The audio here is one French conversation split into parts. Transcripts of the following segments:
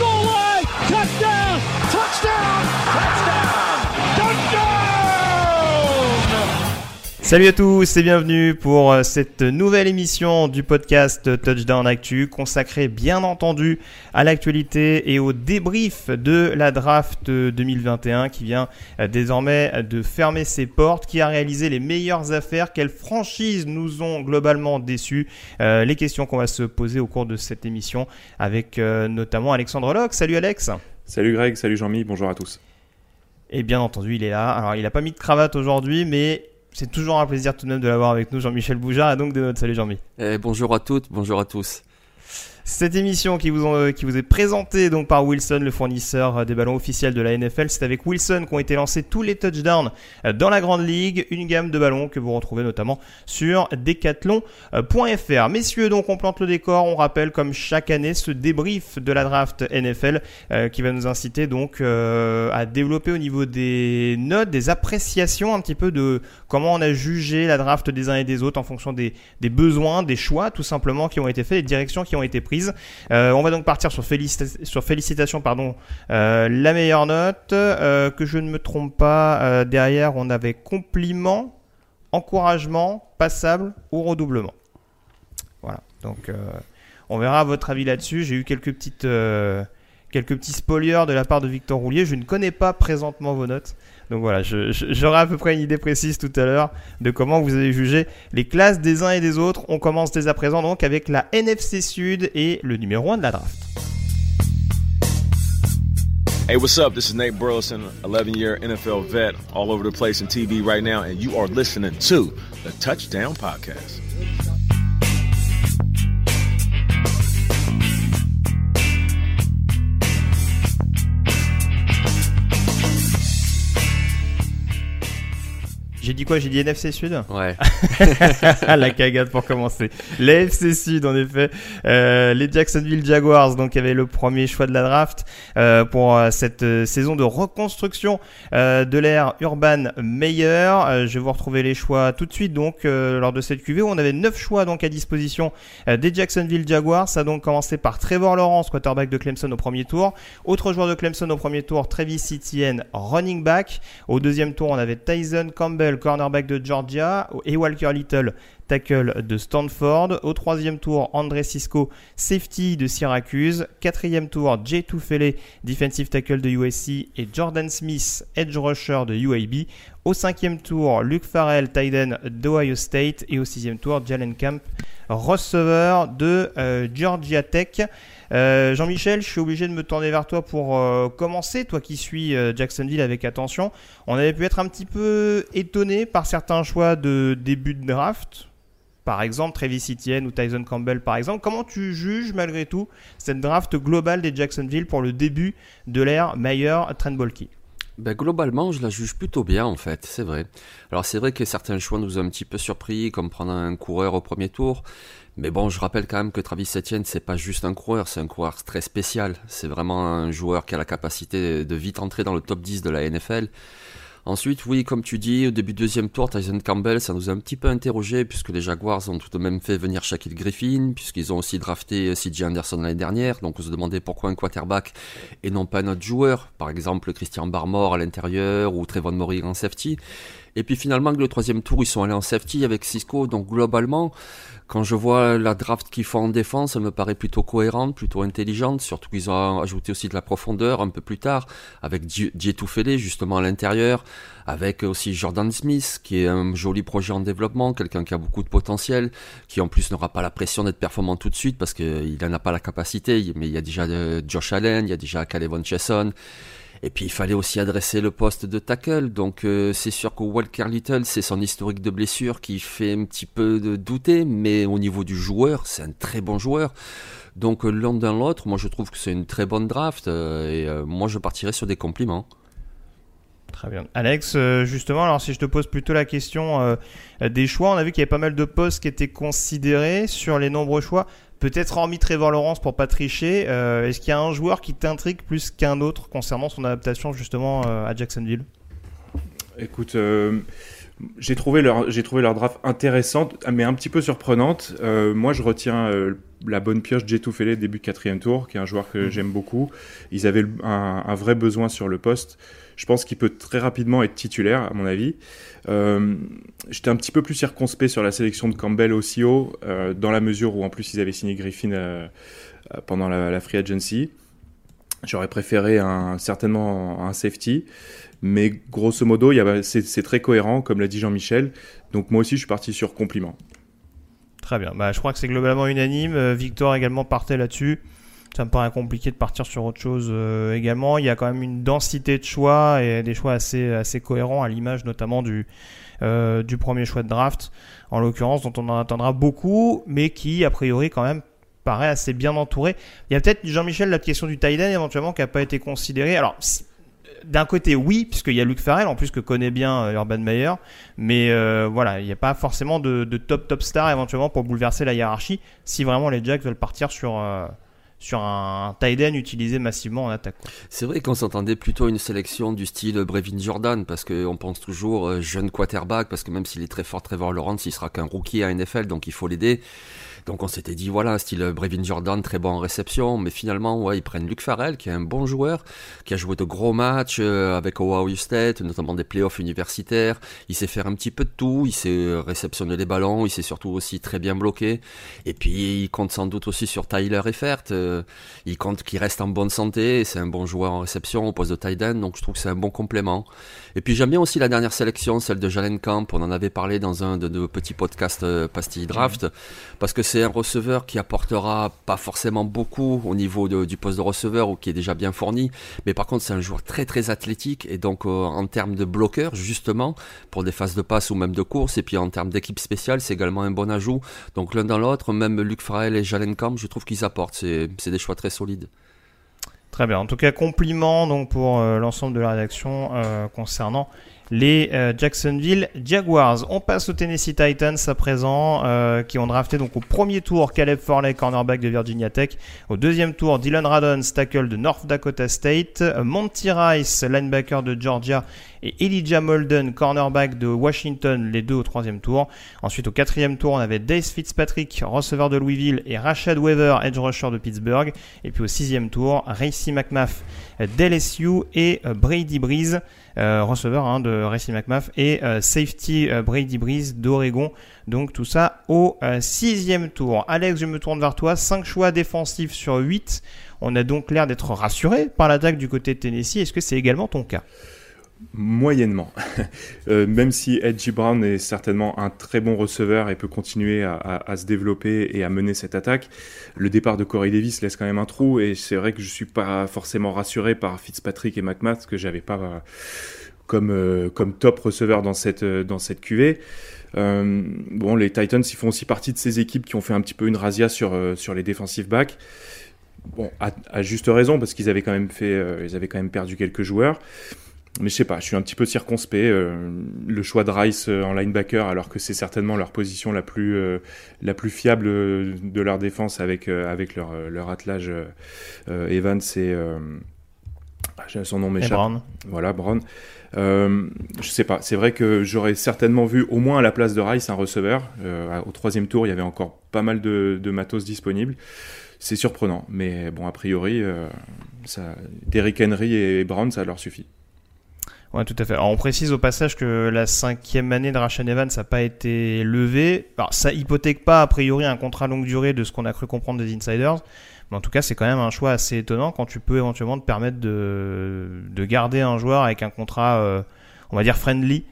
goal line. Touchdown. Touchdown. Touchdown. Salut à tous et bienvenue pour euh, cette nouvelle émission du podcast Touchdown Actu consacrée bien entendu à l'actualité et au débrief de la draft 2021 qui vient euh, désormais de fermer ses portes, qui a réalisé les meilleures affaires, quelles franchises nous ont globalement déçus. Euh, les questions qu'on va se poser au cours de cette émission avec notamment Alexandre Locke. Salut Alex. Salut Greg, salut Jean-Mi, bonjour à tous. Et bien entendu, il est là. Alors, il n'a pas mis de cravate aujourd'hui, mais c'est toujours un plaisir tout de même de l'avoir avec nous, Jean-Michel Boujard, et donc de notre salut Jean-Mi. Eh, bonjour à toutes, bonjour à tous. Cette émission qui vous, ont, qui vous est présentée donc par Wilson, le fournisseur des ballons officiels de la NFL, c'est avec Wilson qu'ont été lancés tous les touchdowns dans la grande ligue, une gamme de ballons que vous retrouvez notamment sur decathlon.fr. Messieurs, donc on plante le décor, on rappelle comme chaque année ce débrief de la draft NFL euh, qui va nous inciter donc euh, à développer au niveau des notes, des appréciations un petit peu de comment on a jugé la draft des uns et des autres en fonction des, des besoins, des choix tout simplement qui ont été faits, des directions qui ont été prises. Euh, on va donc partir sur, félicitations, pardon, euh, la meilleure note. Euh, que je ne me trompe pas, derrière on avait compliment, encouragement, passable ou redoublement. Voilà, donc on verra votre avis là-dessus. J'ai eu quelques petites quelques petits spoilers de la part de Victor Roulier. Je ne connais pas présentement vos notes. Donc voilà, j'aurai à peu près une idée précise tout à l'heure de comment vous avez jugé les classes des uns et des autres. On commence dès à présent donc avec la NFC Sud et le numéro 1 de la draft. Hey, what's up? This is Nate Burleson, 11 year NFL vet, all over the place in TV right now, and you are listening to the Touchdown Podcast. J'ai dit quoi? J'ai dit NFC Sud? Ouais. la cagade pour commencer. NFC Sud, en effet. Euh, les Jacksonville Jaguars, donc, avaient le premier choix de la draft euh, pour euh, cette saison de reconstruction euh, de l'ère Urban Meyer. Je vais vous retrouver les choix tout de suite, donc, lors de cette QV. On avait neuf choix, donc, à disposition des Jacksonville Jaguars. Ça a donc commencé par Trevor Lawrence, quarterback de Clemson au premier tour. Autre joueur de Clemson au premier tour, Travis Etienne, running back. Au deuxième tour, on avait Tyson Campbell, cornerback de Georgia, et Walker Little, tackle de Stanford. Au troisième tour, André Cisco, safety de Syracuse. Quatrième tour, Jay Tufele, defensive tackle de USC, et Jordan Smith, edge rusher de UAB. Au cinquième tour, Luke Farrell, Tyden d'Ohio State. Et au sixième tour, Jalen Camp, receveur de euh, Georgia Tech. Euh, Jean-Michel, je suis obligé de me tourner vers toi pour euh, commencer, toi qui suis euh, Jacksonville avec attention. On avait pu être un petit peu étonné par certains choix de début de draft. Par exemple, Travis Etienne ou Tyson Campbell, par exemple. Comment tu juges malgré tout cette draft globale des Jacksonville pour le début de l'ère Meyer Trent Bolke ben, Globalement, je la juge plutôt bien en fait, c'est vrai. Alors c'est vrai que certains choix nous ont un petit peu surpris, comme prendre un coureur au premier tour. Mais bon, je rappelle quand même que Travis Etienne, c'est pas juste un coureur, c'est un coureur très spécial. C'est vraiment un joueur qui a la capacité de vite entrer dans le top 10 de la NFL. Ensuite, oui, comme tu dis, au début deuxième tour, Tyson Campbell, ça nous a un petit peu interrogé, puisque les Jaguars ont tout de même fait venir Shaquille Griffin, puisqu'ils ont aussi drafté CJ Anderson l'année dernière, donc on se demandait pourquoi un quarterback et non pas un autre joueur, par exemple Christian Barmore à l'intérieur ou Trevon Murray en safety. Et puis finalement, le troisième tour, ils sont allés en safety avec Cisco, donc globalement, quand je vois la draft qu'ils font en défense, elle me paraît plutôt cohérente, plutôt intelligente, surtout qu'ils ont ajouté aussi de la profondeur un peu plus tard, avec Fele justement à l'intérieur, avec aussi Jordan Smith, qui est un joli projet en développement, quelqu'un qui a beaucoup de potentiel, qui en plus n'aura pas la pression d'être performant tout de suite, parce qu'il n'en a pas la capacité, mais il y a déjà euh, Josh Allen, il y a déjà Caleb Chesson, et puis il fallait aussi adresser le poste de tackle. Donc euh, c'est sûr que Walker Little, c'est son historique de blessure qui fait un petit peu de douter, mais au niveau du joueur, c'est un très bon joueur. Donc euh, l'un dans l'autre, moi je trouve que c'est une très bonne draft euh, et moi je partirais sur des compliments. Très bien. Alex, justement, alors si je te pose plutôt la question des choix, on a vu qu'il y avait pas mal de postes qui étaient considérés sur les nombreux choix. Peut-être hormis Trevor Lawrence pour pas tricher, euh, est-ce qu'il y a un joueur qui t'intrigue plus qu'un autre concernant son adaptation justement euh, à Jacksonville? Écoute, euh, j'ai trouvé leur j'ai trouvé leur draft intéressante, mais un petit peu surprenante. moi, je retiens la bonne pioche J. Fele début de quatrième tour, qui est un joueur que mm. j'aime beaucoup. Ils avaient un, vrai besoin sur le poste. Je pense qu'il peut très rapidement être titulaire, à mon avis. Euh, j'étais un petit peu plus circonspect sur la sélection de Campbell aussi haut, euh, dans la mesure où en plus ils avaient signé Griffin euh, pendant la, free agency. J'aurais préféré un, certainement un safety, mais grosso modo, c'est très cohérent, comme l'a dit Jean-Michel. Donc moi aussi, je suis parti sur compliment. Très bien. Bah, je crois que c'est globalement unanime. Victor également partait là-dessus ça me paraît compliqué de partir sur autre chose euh, également. Il y a quand même une densité de choix et des choix assez, assez cohérents à l'image notamment du, euh, du premier choix de draft, en l'occurrence, dont on en attendra beaucoup, mais qui a priori quand même paraît assez bien entouré. Il y a peut-être Jean-Michel la question du tight éventuellement qui n'a pas été considéré. Alors d'un côté oui, puisqu'il y a Luc Farrell en plus que connaît bien euh, Urban Meyer, mais voilà, il n'y a pas forcément de, de, top top star éventuellement pour bouleverser la hiérarchie si vraiment les Jacks veulent partir sur sur un tight utilisé massivement en attaque. C'est vrai qu'on s'entendait plutôt à une sélection du style Brevin Jordan parce qu'on pense toujours euh, jeune quarterback parce que même s'il est très fort Trevor Lawrence, il sera qu'un rookie à NFL donc il faut l'aider. Donc on s'était dit, voilà, style Brevin Jordan, très bon en réception, mais finalement, ouais, ils prennent Luc Farrell, qui est un bon joueur, qui a joué de gros matchs euh, avec Ohio State, notamment des playoffs universitaires. Il sait faire un petit peu de tout, il sait réceptionner les ballons, il sait surtout aussi très bien bloquer. Et puis, il compte sans doute aussi sur Tyler Effert. Euh, il compte qu'il reste en bonne santé, c'est un bon joueur en réception au poste de tight end, donc je trouve que c'est un bon complément. Et puis, j'aime bien aussi la dernière sélection, celle de Jalen Camp. On en avait parlé dans un de nos petits podcasts euh, Pastille Draft, parce que c'est un receveur qui apportera pas forcément beaucoup au niveau du poste de receveur ou qui est déjà bien fourni, mais par contre c'est un joueur très très athlétique et donc euh, en termes de bloqueur justement pour des phases de passe ou même de course et puis en termes d'équipe spéciale c'est également un bon ajout. Donc l'un dans l'autre, même Luc Frael et Jalen Camp, je trouve qu'ils apportent, c'est des choix très solides. Très bien. En tout cas, compliment donc pour euh, l'ensemble de la rédaction euh, concernant les euh, Jacksonville Jaguars. On passe aux Tennessee Titans à présent, euh, qui ont drafté donc au premier tour Caleb Forley, cornerback de Virginia Tech. Au deuxième tour, Dylan Radon, tackle de North Dakota State. Monty Rice, linebacker de Georgia. Et Elijah Molden, cornerback de Washington, les deux au troisième tour. Ensuite, au quatrième tour, on avait Dave Fitzpatrick, receveur de Louisville, et Rashad Weaver, edge rusher de Pittsburgh. Et puis au sixième tour, Racy McMath d'LSU et euh, Brady Breeze, euh, receveur hein, de Racy McMath, et euh, safety Brady Breeze d'Oregon. Donc tout ça au sixième tour. Alex, je me tourne vers toi. 5 choix défensifs sur 8. On a donc l'air d'être rassuré par l'attaque du côté de Tennessee. Est-ce que c'est également ton cas? Moyennement. Euh, même si Edgy Brown est certainement un très bon receveur et peut continuer à, se développer et à mener cette attaque, le départ de Corey Davis laisse quand même un trou et c'est vrai que je suis pas forcément rassuré par Fitzpatrick et McMath que j'avais pas euh, comme, euh, comme top receveur dans cette, dans cette QV. bon, les Titans, ils font aussi partie de ces équipes qui ont fait un petit peu une razzia sur, sur les defensive backs. Bon, à, juste raison parce qu'ils avaient avaient quand même perdu quelques joueurs. Mais je sais pas, je suis un petit peu circonspect. euh, le choix de Rice euh, en linebacker, alors que c'est certainement leur position la plus, euh, la plus fiable de leur défense avec, euh, avec leur, leur attelage Evans et. ah, son nom m'échappe. Brown. Voilà, Brown. Je sais pas, c'est vrai que j'aurais certainement vu au moins à la place de Rice un receveur. Au troisième tour, il y avait encore pas mal de, de matos disponibles. C'est surprenant, mais bon, a priori, euh, ça, Derrick Henry et Brown, ça leur suffit. Ouais, tout à fait. Alors, on précise au passage que la cinquième année de Rashan Evans n'a pas été levée. Alors, ça hypothèque pas, a priori, un contrat longue durée de ce qu'on a cru comprendre des insiders. Mais en tout cas, c'est quand même un choix assez étonnant quand tu peux éventuellement te permettre de, de garder un joueur avec un contrat, euh, on va dire, friendly.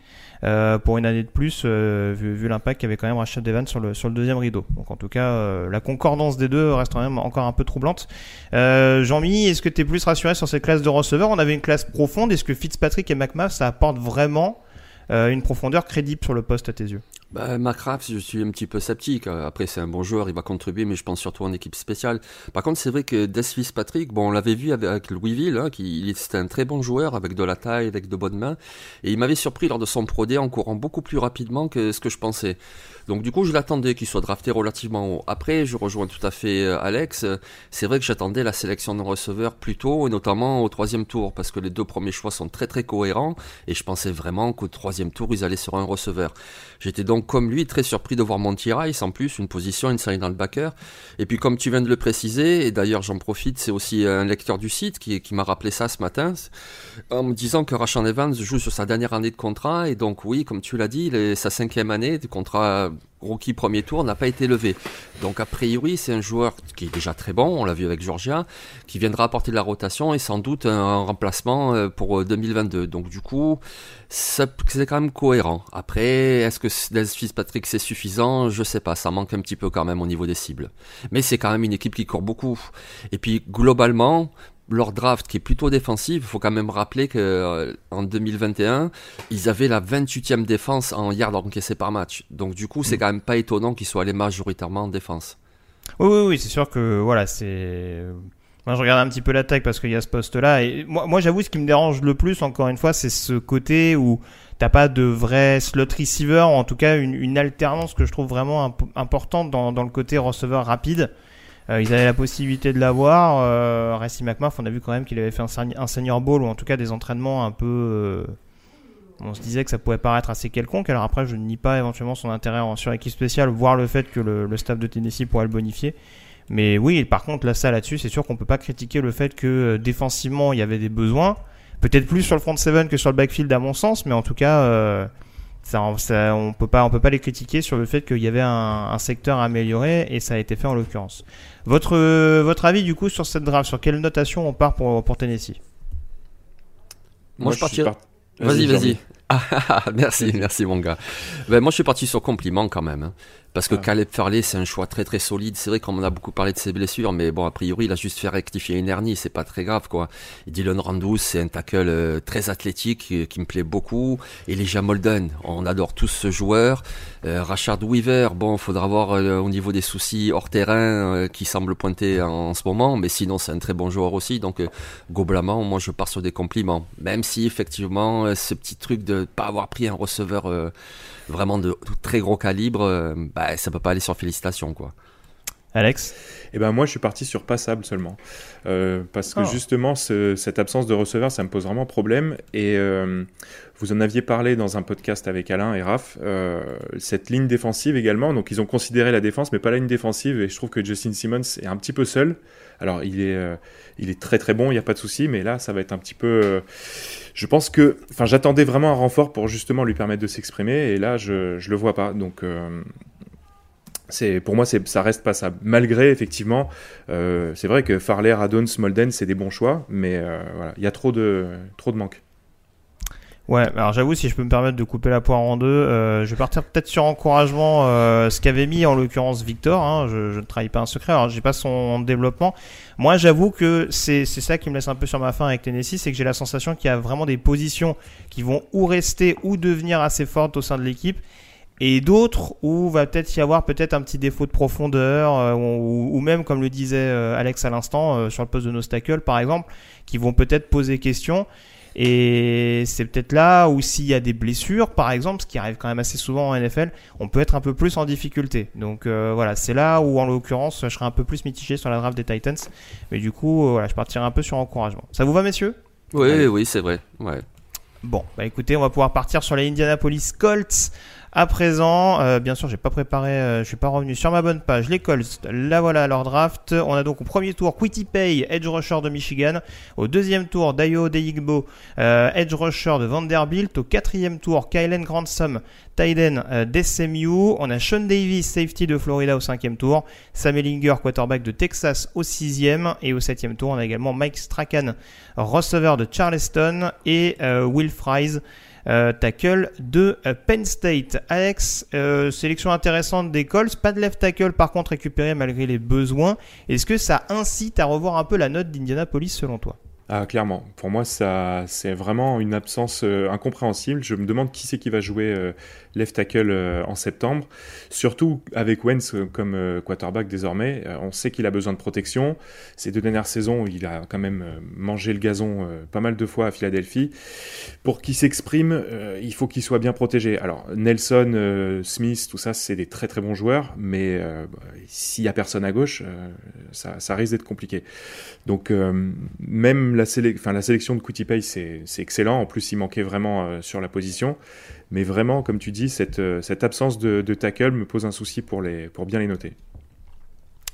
Euh, pour une année de plus, euh, vu, vu l'impact qu'avait quand même Rashad Evans sur le, sur le deuxième rideau. Donc en tout cas, euh, la concordance des deux reste quand même encore un peu troublante. Euh, Jean-Mi, est-ce que tu es plus rassuré sur cette classe de receveurs? On avait une classe profonde. Est-ce que Fitzpatrick et McMath, ça apporte vraiment euh, une profondeur crédible sur le poste à tes yeux? Bah, je suis un petit peu sceptique. Après, c'est un bon joueur, il va contribuer, mais je pense surtout en équipe spéciale. Par contre, c'est vrai que Des Fitzpatrick, bon, on l'avait vu avec, Louisville, hein, qui, c'était un très bon joueur, avec de la taille, avec de bonnes mains. Et il m'avait surpris lors de son Pro en courant beaucoup plus rapidement que ce que je pensais. Donc, du coup, je l'attendais qu'il soit drafté relativement haut. Après, je rejoins tout à fait euh, Alex. C'est vrai que j'attendais la sélection de receveurs plus tôt, et notamment au troisième tour, parce que les deux premiers choix sont très très cohérents, et je pensais vraiment qu'au troisième tour, ils allaient sur un receveur. J'étais donc comme lui très surpris de voir Monty Rice en plus, une position inside linebacker. Et puis comme tu viens de le préciser, et d'ailleurs j'en profite, c'est aussi un lecteur du site qui, qui m'a rappelé ça ce matin, en me disant que Rashan Evans joue sur sa dernière année de contrat, et donc oui, comme tu l'as dit, il est- sa cinquième année de contrat rookie premier tour n'a pas été levé. Donc a priori c'est un joueur qui est déjà très bon, on l'a vu avec Georgia, qui viendra apporter de la rotation et sans doute un remplacement euh, pour euh, 2022. Donc du coup, c'est quand même cohérent. Après, est-ce que Des Fitzpatrick c'est suffisant? Je sais pas, ça manque un petit peu quand même au niveau des cibles. Mais c'est quand même une équipe qui court beaucoup. Et puis globalement, leur draft qui est plutôt défensif, il faut quand même rappeler que euh, en 2021, ils avaient la 28e défense en yards encaissés par match. Donc du coup, c'est quand même pas étonnant qu'ils soient allés majoritairement en défense. Oui, oui, oui, c'est sûr que voilà, c'est. Moi, je regarde un petit peu l'attaque parce qu'il y a ce poste-là. Et moi, moi j'avoue, ce qui me dérange le plus, encore une fois, c'est ce côté où t'as pas de vrai slot receiver, ou en tout cas une, une alternance que je trouve vraiment imp- importante dans, dans le côté receveur rapide. Euh, ils avaient la possibilité de l'avoir. Euh, Rassi McMath, on a vu quand même qu'il avait fait un, seni- un senior ball ou en tout cas des entraînements un peu. euh, on se disait que ça pouvait paraître assez quelconque. Alors après, je ne nie pas éventuellement son intérêt en sur équipe spéciale, voire le fait que le, le staff de Tennessee pourrait le bonifier. Mais oui, par contre, là, ça là-dessus, c'est sûr qu'on peut pas critiquer le fait que euh, défensivement, il y avait des besoins. Peut-être plus sur le front seven que sur le backfield, à mon sens, mais en tout cas, ça, ça, on peut pas, on peut pas les critiquer sur le fait qu'il y avait un, un secteur à améliorer et ça a été fait en l'occurrence. Votre, votre avis du coup sur cette draft, sur quelle notation on part pour, pour Tennessee? Moi, je partirais. part- Vas-y, vas-y. Ah, merci, merci mon gars. Ben, moi je suis parti sur compliment quand même. hein. Parce que Ah. Caleb Farley, c'est un choix très très solide. C'est vrai qu'on a beaucoup parlé de ses blessures, mais bon, a priori, il a juste fait rectifier une hernie, c'est pas très grave quoi. Dylan Randus, c'est un tackle euh, très athlétique qui, qui me plaît beaucoup. Et Elijah Molden, on adore tous ce joueur. Euh, Rashard Weaver, bon, faudra voir euh, au niveau des soucis hors terrain euh, qui semblent pointer en, en ce moment, mais sinon c'est un très bon joueur aussi. Donc euh, globalement, moi je pars sur des compliments. Même si effectivement, euh, ce petit truc de pas avoir pris un receveur euh, vraiment de, de très gros calibre, euh, bah, ça peut pas aller sur félicitations quoi. Alex? Eh ben moi, je suis parti sur passable seulement. Euh, parce que Oh. justement, ce- cette absence de receveur, ça me pose vraiment problème. Et euh, vous en aviez parlé dans un podcast avec Alain et Raph. euh, cette ligne défensive également. Donc, ils ont considéré la défense, mais pas la ligne défensive. Et je trouve que Justin Simmons est un petit peu seul. Alors, il est, euh, il est très très bon, il n'y a pas de souci. Mais là, ça va être un petit peu. Je pense que. Enfin, j'attendais vraiment un renfort pour justement lui permettre de s'exprimer. Et là, je, je le vois pas. Donc. euh, c'est pour moi ça reste passable malgré effectivement euh, c'est vrai que Farley, Radon, Smolden c'est des bons choix mais euh, voilà il y a trop de trop de manques Ouais, alors j'avoue, si je peux me permettre de couper la poire en deux, euh, je vais partir peut-être sur encouragement, euh, ce qu'avait mis en l'occurrence Victor, hein, je, je ne trahis pas un secret, alors j'ai pas son développement. Moi j'avoue que c'est c'est ça qui me laisse un peu sur ma faim avec Tennessee, c'est que j'ai la sensation qu'il y a vraiment des positions qui vont ou rester ou devenir assez fortes au sein de l'équipe, et d'autres où va peut-être y avoir peut-être un petit défaut de profondeur, euh, ou, ou même comme le disait euh, Alex à l'instant, euh, sur le poste de Nostacle par exemple, qui vont peut-être poser question. Et c'est peut-être là où s'il y a des blessures, par exemple, ce qui arrive quand même assez souvent en NFL, on peut être un peu plus en difficulté. Donc euh, voilà, c'est là où en l'occurrence, je serais un peu plus mitigé sur la draft des Titans. Mais du coup, euh, voilà, je partirai un peu sur encouragement. Ça vous va, messieurs? Oui, oui, c'est vrai. Ouais. Bon, bah écoutez, on va pouvoir partir sur les Indianapolis Colts. À présent, euh, bien sûr, j'ai pas préparé, euh, je suis pas revenu sur ma bonne page. Les Colts, là voilà leur draft. On a donc au premier tour Quitty Pay, edge rusher de Michigan. Au deuxième tour, Dayo Deigbo, euh, edge rusher de Vanderbilt. Au quatrième tour, Kylen Gransom, Tyden euh, d'SMU. On a Sean Davis, safety de Florida au cinquième tour. Sam Ellinger, quarterback de Texas au sixième. Et au septième tour, on a également Mike Strachan, receveur de Charleston. Et euh, Will Fries, euh, tackle de euh, Penn State. Alex, euh, sélection intéressante des Colts, pas de left tackle par contre récupéré malgré les besoins. Est-ce que ça incite à revoir un peu la note d'Indianapolis selon toi? Ah, clairement. Pour moi, ça, c'est vraiment une absence incompréhensible. Je me demande qui c'est qui va jouer left tackle euh, en septembre. Surtout avec Wentz comme euh, quarterback désormais. Euh, on sait qu'il a besoin de protection. Ces deux dernières saisons, il a quand même mangé le gazon pas mal de fois à Philadelphie. Pour qu'il s'exprime, il faut qu'il soit bien protégé. Alors, Nelson, Smith, tout ça, c'est des très très bons joueurs. Mais s'il y a personne à gauche, ça, risque d'être compliqué. Donc, même la, sélection de Kutipay, c'est excellent. En plus, il manquait vraiment sur la position. Mais vraiment, comme tu dis, cette, euh, absence de, de tackle me pose un souci pour, les, pour bien les noter.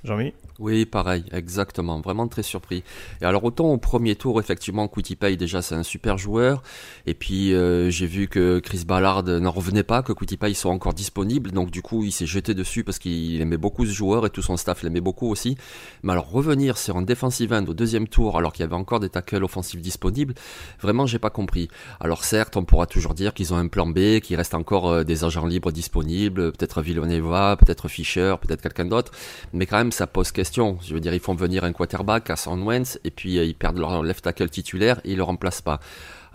Jean-Mi Oui, pareil, exactement. Vraiment très surpris. Et alors, autant au premier tour, effectivement, Pay déjà, c'est un super joueur. Et puis, euh, j'ai vu que Chris Ballard n'en revenait pas, que Pay soit encore disponible. Donc, du coup, il s'est jeté dessus parce qu'il aimait beaucoup ce joueur et tout son staff l'aimait beaucoup aussi. Mais alors, revenir sur un defensive end au deuxième tour, alors qu'il y avait encore des tackles offensifs disponibles, vraiment, j'ai pas compris. Alors, certes, on pourra toujours dire qu'ils ont un plan B, qu'il reste encore euh, des agents libres disponibles, peut-être Villanova, peut-être Fischer, peut-être quelqu'un d'autre. Mais quand même, ça pose question. Je veux dire, ils font venir un quarterback à San Wentz et puis euh, ils perdent leur left tackle titulaire et ils le remplacent pas.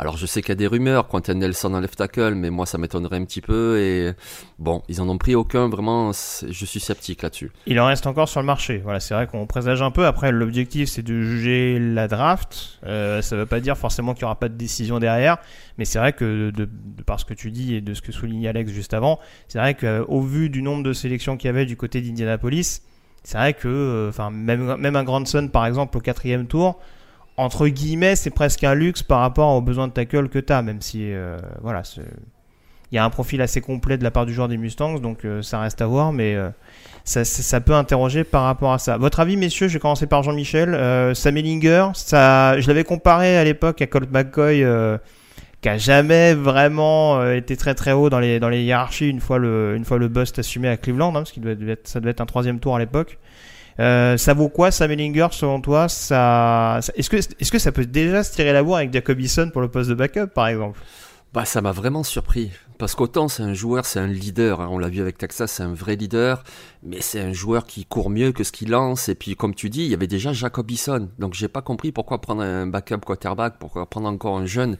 Alors je sais qu'il y a des rumeurs, Quentin Nelson en left tackle, mais moi ça m'étonnerait un petit peu et bon, ils en ont pris aucun, vraiment, je suis sceptique là-dessus. Il en reste encore sur le marché. Voilà, c'est vrai qu'on présage un peu. Après, l'objectif, c'est de juger la draft. Euh, ça ne veut pas dire forcément qu'il n'y aura pas de décision derrière. Mais c'est vrai que, de, de par ce que tu dis et de ce que soulignait Alex juste avant, c'est vrai qu'au vu du nombre de sélections qu'il y avait du côté d'Indianapolis, c'est vrai que, euh, enfin, même, même un Grandson, par exemple, au quatrième tour, entre guillemets, c'est presque un luxe par rapport aux besoins de tackle que tu as, même si, euh, voilà, il y a un profil assez complet de la part du joueur des Mustangs, donc euh, ça reste à voir, mais ça, peut interroger par rapport à ça. Votre avis, messieurs Je vais commencer par Jean-Michel. Sam Ellinger, ça, je l'avais comparé à l'époque à Colt McCoy, qui jamais vraiment euh, été très très haut dans les, dans les hiérarchies une fois le, une fois le bust assumé à Cleveland, hein, parce qu'il être, ça devait être un troisième tour à l'époque. Euh, ça vaut quoi Sam Ellinger selon toi ça, ça- Est-ce que, est-ce que ça peut déjà se tirer la bourre avec Jacobison pour le poste de backup par exemple? Bah ça m'a vraiment surpris. Parce qu'autant c'est un joueur, c'est un leader, hein, on l'a vu avec Texas, c'est un vrai leader, mais c'est un joueur qui court mieux que ce qu'il lance, et puis comme tu dis, il y avait déjà Jacobison, donc j'ai pas compris pourquoi prendre un backup quarterback, pourquoi prendre encore un jeune,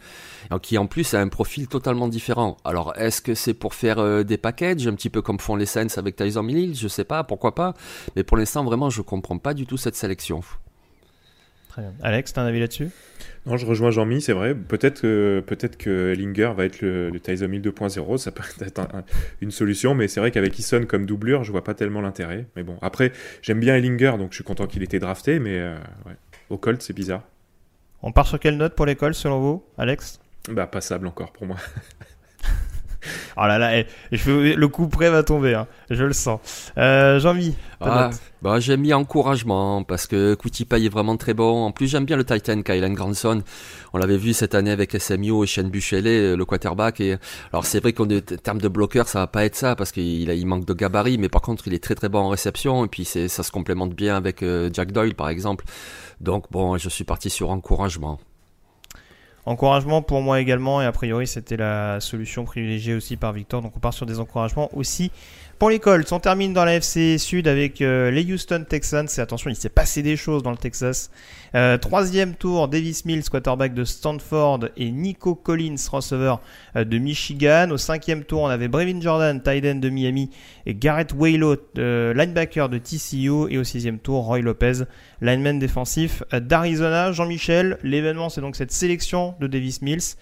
euh, qui en plus a un profil totalement différent. Alors est-ce que c'est pour faire euh, des packages, un petit peu comme font les Saints avec Tyson Hill, je sais pas, pourquoi pas, mais pour l'instant vraiment je comprends pas du tout cette sélection. Très bien. Alex, t'as un avis là-dessus? Non, je rejoins Jean-Mi, c'est vrai. Peut-être que, peut-être que Ellinger va être le, le Tyson Hill 2.0, ça peut être un- un- une solution, mais c'est vrai qu'avec Eason comme doublure, je vois pas tellement l'intérêt. Mais bon, après, j'aime bien Ellinger, donc je suis content qu'il ait été drafté, mais euh, ouais. au Colt, c'est bizarre. On part sur quelle note pour l'école selon vous, Alex? Bah, passable encore pour moi. Oh là là, eh, je- le coup près va tomber, hein, je le sens. Euh, Jean-Mi, Ah, bah, j'ai mis encouragement parce que Pay est vraiment très bon. En plus, j'aime bien le Titan Kylan Granson. On l'avait vu cette année avec SMU et Shane Buchelet, le quarterback. Et alors, c'est vrai qu'en de- termes de bloqueur, ça va pas être ça parce qu'il il manque de gabarit, mais par contre, il est très très bon en réception et puis ça se complémente bien avec euh, Jack Doyle, par exemple. Donc, bon, je suis parti sur encouragement. Encouragement pour moi également, et a priori c'était la solution privilégiée aussi par Victor, donc on part sur des encouragements aussi pour les Colts. On termine dans la FC Sud avec euh, les Houston Texans, attention, il s'est passé des choses dans le Texas. Euh, troisième tour, Davis Mills, quarterback de Stanford, et Nico Collins, receveur euh, de Michigan. Au cinquième tour, on avait Brevin Jordan, tight end de Miami, et Garrett Waylo, linebacker de TCU, et au sixième tour, Roy Lopez, lineman défensif d'Arizona. Jean-Michel, l'événement c'est donc cette sélection de Davis Mills.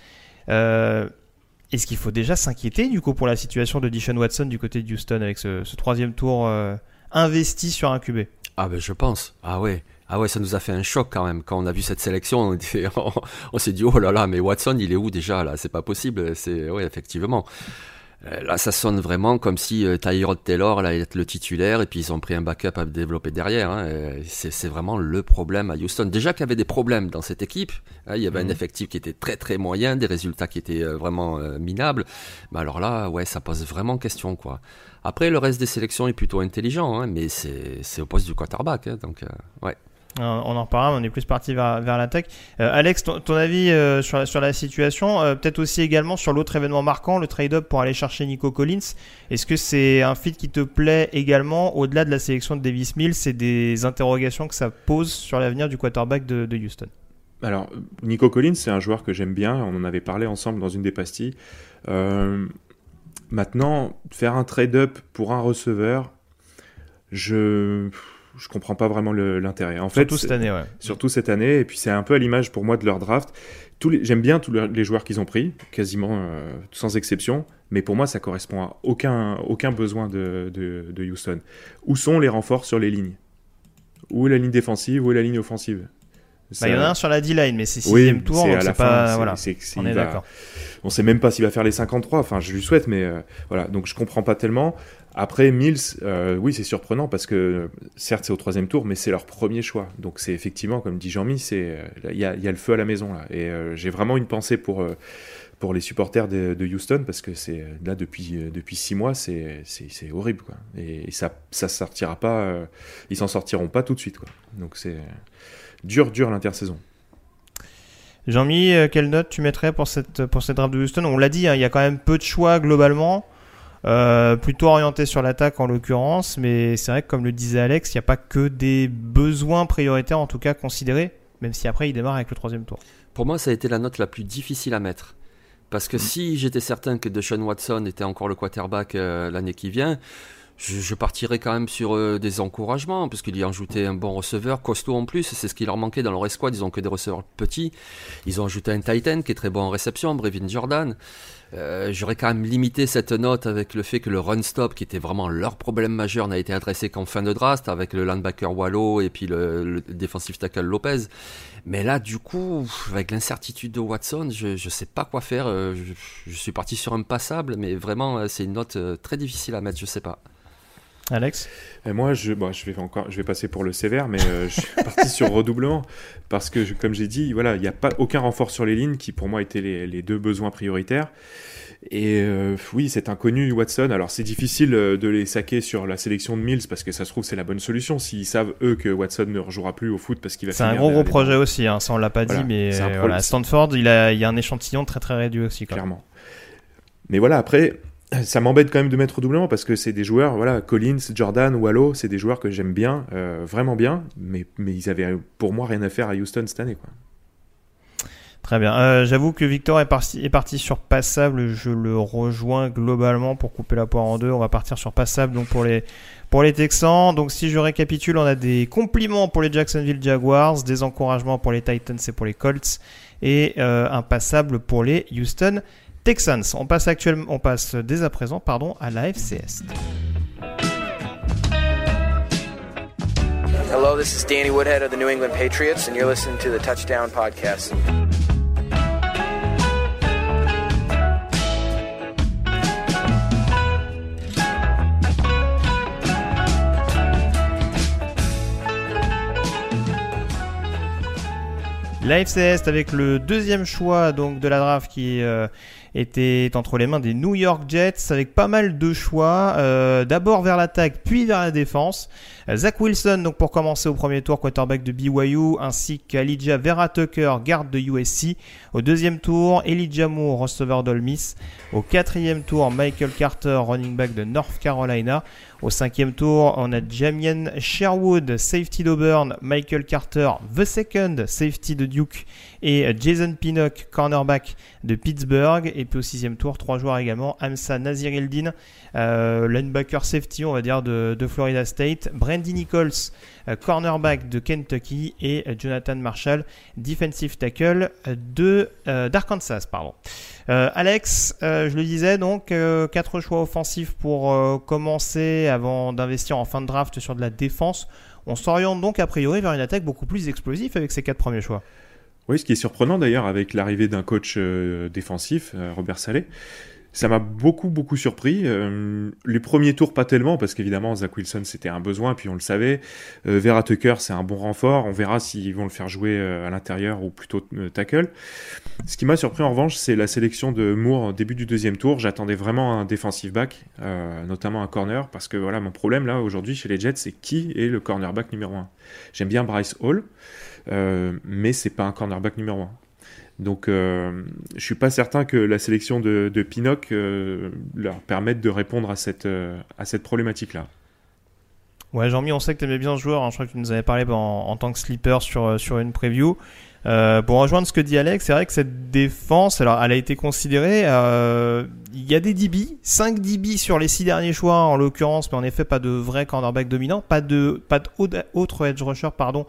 Est-ce qu'il faut déjà s'inquiéter du coup pour la situation de Dishon Watson du côté de Houston avec ce, troisième tour euh, investi sur un QB Ah ben je pense. Ah ouais. Ah ouais, ça nous a fait un choc quand même quand on a vu cette sélection. On, s'est dit oh là là, mais Watson, il est où déjà là? C'est pas possible. C'est effectivement. Euh, Là, ça sonne vraiment comme si euh, Tyrod Taylor allait être le titulaire et puis ils ont pris un backup à développer derrière. hein. Euh, C'est vraiment le problème à Houston. Déjà qu'il y avait des problèmes dans cette équipe. hein, il y avait un effectif qui était très très moyen, des résultats qui étaient vraiment euh, minables. Mais alors là, ouais, ça pose vraiment question quoi. Après, le reste des sélections est plutôt intelligent, hein, mais c'est au poste du quarterback. donc, euh, ouais. On en reparlera, mais on est plus parti vers, vers l'attaque. Euh, Alex, ton, avis euh, sur, sur la situation, euh, peut-être aussi également sur l'autre événement marquant, le trade-up pour aller chercher Nico Collins. Est-ce que c'est un fit qui te plaît également au-delà de la sélection de Davis Mills? C'est des interrogations que ça pose sur l'avenir du quarterback de, de Houston. Alors, Nico Collins, c'est un joueur que j'aime bien. On en avait parlé ensemble dans une des pastilles. Maintenant, faire un trade-up pour un receveur, je je comprends pas vraiment l'intérêt. En fait, Surtout cette c'est- année, ouais. surtout cette année. Et puis c'est un peu à l'image pour moi de leur draft. J'aime bien tous les- joueurs qu'ils ont pris, quasiment euh, sans exception. Mais pour moi, ça correspond à aucun, aucun besoin de, de, de Houston. Où sont les renforts sur les lignes? Où est la ligne défensive? Où est la ligne offensive? Bah, Il y en a un sur la D-line, mais c'est Oui, sixième tour, donc c'est pas. fin, c'est- c'est- on est va- d'accord. On sait même pas s'il va faire les 53. Enfin, je lui souhaite, mais euh, voilà. Donc, je comprends pas tellement. Après, Mills, euh, oui, c'est surprenant parce que certes, c'est au troisième tour, mais c'est leur premier choix. Donc, c'est effectivement, comme dit Jean-Mi, euh, il y, a- le feu à la maison là. Et euh, j'ai vraiment une pensée pour pour les supporters de, Houston parce que c'est là depuis depuis six mois, c'est horrible quoi. Et, ça ça sortira pas. ils s'en sortiront pas tout de suite quoi. Donc, c'est dur, dur l'intersaison. Jean-Mi, quelle note tu mettrais pour cette, pour cette draft de Houston? On l'a dit, hein, il y a quand même peu de choix globalement, euh, plutôt orienté sur l'attaque en l'occurrence, mais c'est vrai que comme le disait Alex, il n'y a pas que des besoins prioritaires en tout cas considérés, même si après il démarre avec le troisième tour. Pour moi, ça a été la note la plus difficile à mettre. Parce que si j'étais certain que Deshaun Watson était encore le quarterback euh, l'année qui vient, je, je partirais quand même sur euh, des encouragements, parce qu'il y a ajouté un bon receveur, costaud en plus, c'est ce qui leur manquait dans leur escouade, ils ont que des receveurs petits. Ils ont ajouté un Titan qui est très bon en réception, Brevin Jordan. Euh, J'aurais quand même limité cette note avec le fait que le run stop, qui était vraiment leur problème majeur, n'a été adressé qu'en fin de draft avec le linebacker Wallow et puis le, le defensive tackle Lopez. Mais là, du coup, avec l'incertitude de Watson, je ne sais pas quoi faire. Euh, Je, suis parti sur un passable, mais vraiment, euh, c'est une note très difficile à mettre, je sais pas. Alex Et moi, je, bon, je, vais encore, je vais passer pour le sévère, mais euh, je suis parti sur redoublement. Parce que, je- comme j'ai dit, voilà, il n'y a pas aucun renfort sur les lignes qui, pour moi, étaient les, les deux besoins prioritaires. Et euh, oui, c'est inconnu, Watson. Alors, c'est difficile euh, de les saquer sur la sélection de Mills parce que ça se trouve, c'est la bonne solution. S'ils savent, eux, que Watson ne rejouera plus au foot parce qu'il va C'est un gros gros projet aussi, hein, ça on l'a pas Voilà, dit, mais euh, voilà, à Stanford, il, a, il y a un échantillon très très réduit aussi. Quoi. Clairement. Mais voilà, après, ça m'embête quand même de mettre doublement parce que c'est des joueurs, voilà, Collins, Jordan, Wallow, c'est des joueurs que j'aime bien, euh, vraiment bien, mais, ils avaient pour moi rien à faire à Houston cette année. Quoi. Très bien. Euh, J'avoue que Victor est parti, est parti sur passable. Je le rejoins globalement pour couper la poire en deux. On va partir sur passable donc pour les pour les Texans. Donc si je récapitule, on a des compliments pour les Jacksonville Jaguars, des encouragements pour les Titans et pour les Colts et euh, un passable pour les Houston Texans. On passe actuellement, on passe dès à présent, pardon, à la FCS. Hello, this is Danny Woodhead of the New England Patriots, and you're listening to the Touchdown Podcast. La FCS avec le deuxième choix donc de la draft qui euh, était entre les mains des New York Jets avec pas mal de choix. Euh, D'abord vers l'attaque, puis vers la défense. Zach Wilson donc pour commencer au premier tour, quarterback de BYU, ainsi qu'Elijah Vera Tucker, garde de USC. Au deuxième tour, Elijah Moore, receveur d'Ole Miss. Au quatrième tour, Michael Carter, running back de North Carolina. Au cinquième tour, on a Jamian Sherwood, safety d'Auburn, Michael Carter, the second, safety de Duke, et Jason Pinnock, cornerback de Pittsburgh. Et puis au sixième tour, trois joueurs également. Amsa Nazir Eldin, euh, linebacker safety, on va dire, de, Florida State. Brandy Nichols, euh, cornerback de Kentucky. Et euh, Jonathan Marshall, defensive tackle de euh, d'Arkansas. Pardon. Alex, je le disais, donc, quatre choix offensifs pour commencer avant d'investir en fin de draft sur de la défense. On s'oriente donc a priori vers une attaque beaucoup plus explosive avec ces quatre premiers choix. Oui, ce qui est surprenant d'ailleurs avec l'arrivée d'un coach défensif, Robert Saleh, ça m'a beaucoup beaucoup surpris. Euh, les premiers tours pas tellement parce qu'évidemment Zach Wilson c'était un besoin puis on le savait. Euh, Vera Tucker c'est un bon renfort. On verra s'ils vont le faire jouer euh, à l'intérieur ou plutôt euh, tackle. Ce qui m'a surpris en revanche c'est la sélection de Moore au début du deuxième tour. J'attendais vraiment un defensive back, notamment un corner parce que voilà mon problème là aujourd'hui chez les Jets c'est qui est le cornerback numéro un. J'aime bien Bryce Hall. Mais c'est pas un cornerback numéro 1. Donc euh, je suis pas certain que la sélection de, de Pinnock euh, leur permette de répondre à cette, euh, à cette problématique-là. Ouais, Jean-Mi, on sait que tu aimais bien ce joueur. hein. Je crois que tu nous avais parlé en, en tant que sleeper sur, euh, sur une preview. Pour rejoindre ce que dit Alex, c'est vrai que cette défense, alors elle a été considérée. Il y a des DB, 5 DB sur les 6 derniers choix en l'occurrence, mais en effet pas de vrai cornerback dominant, pas de pas d'autres edge rusher pardon,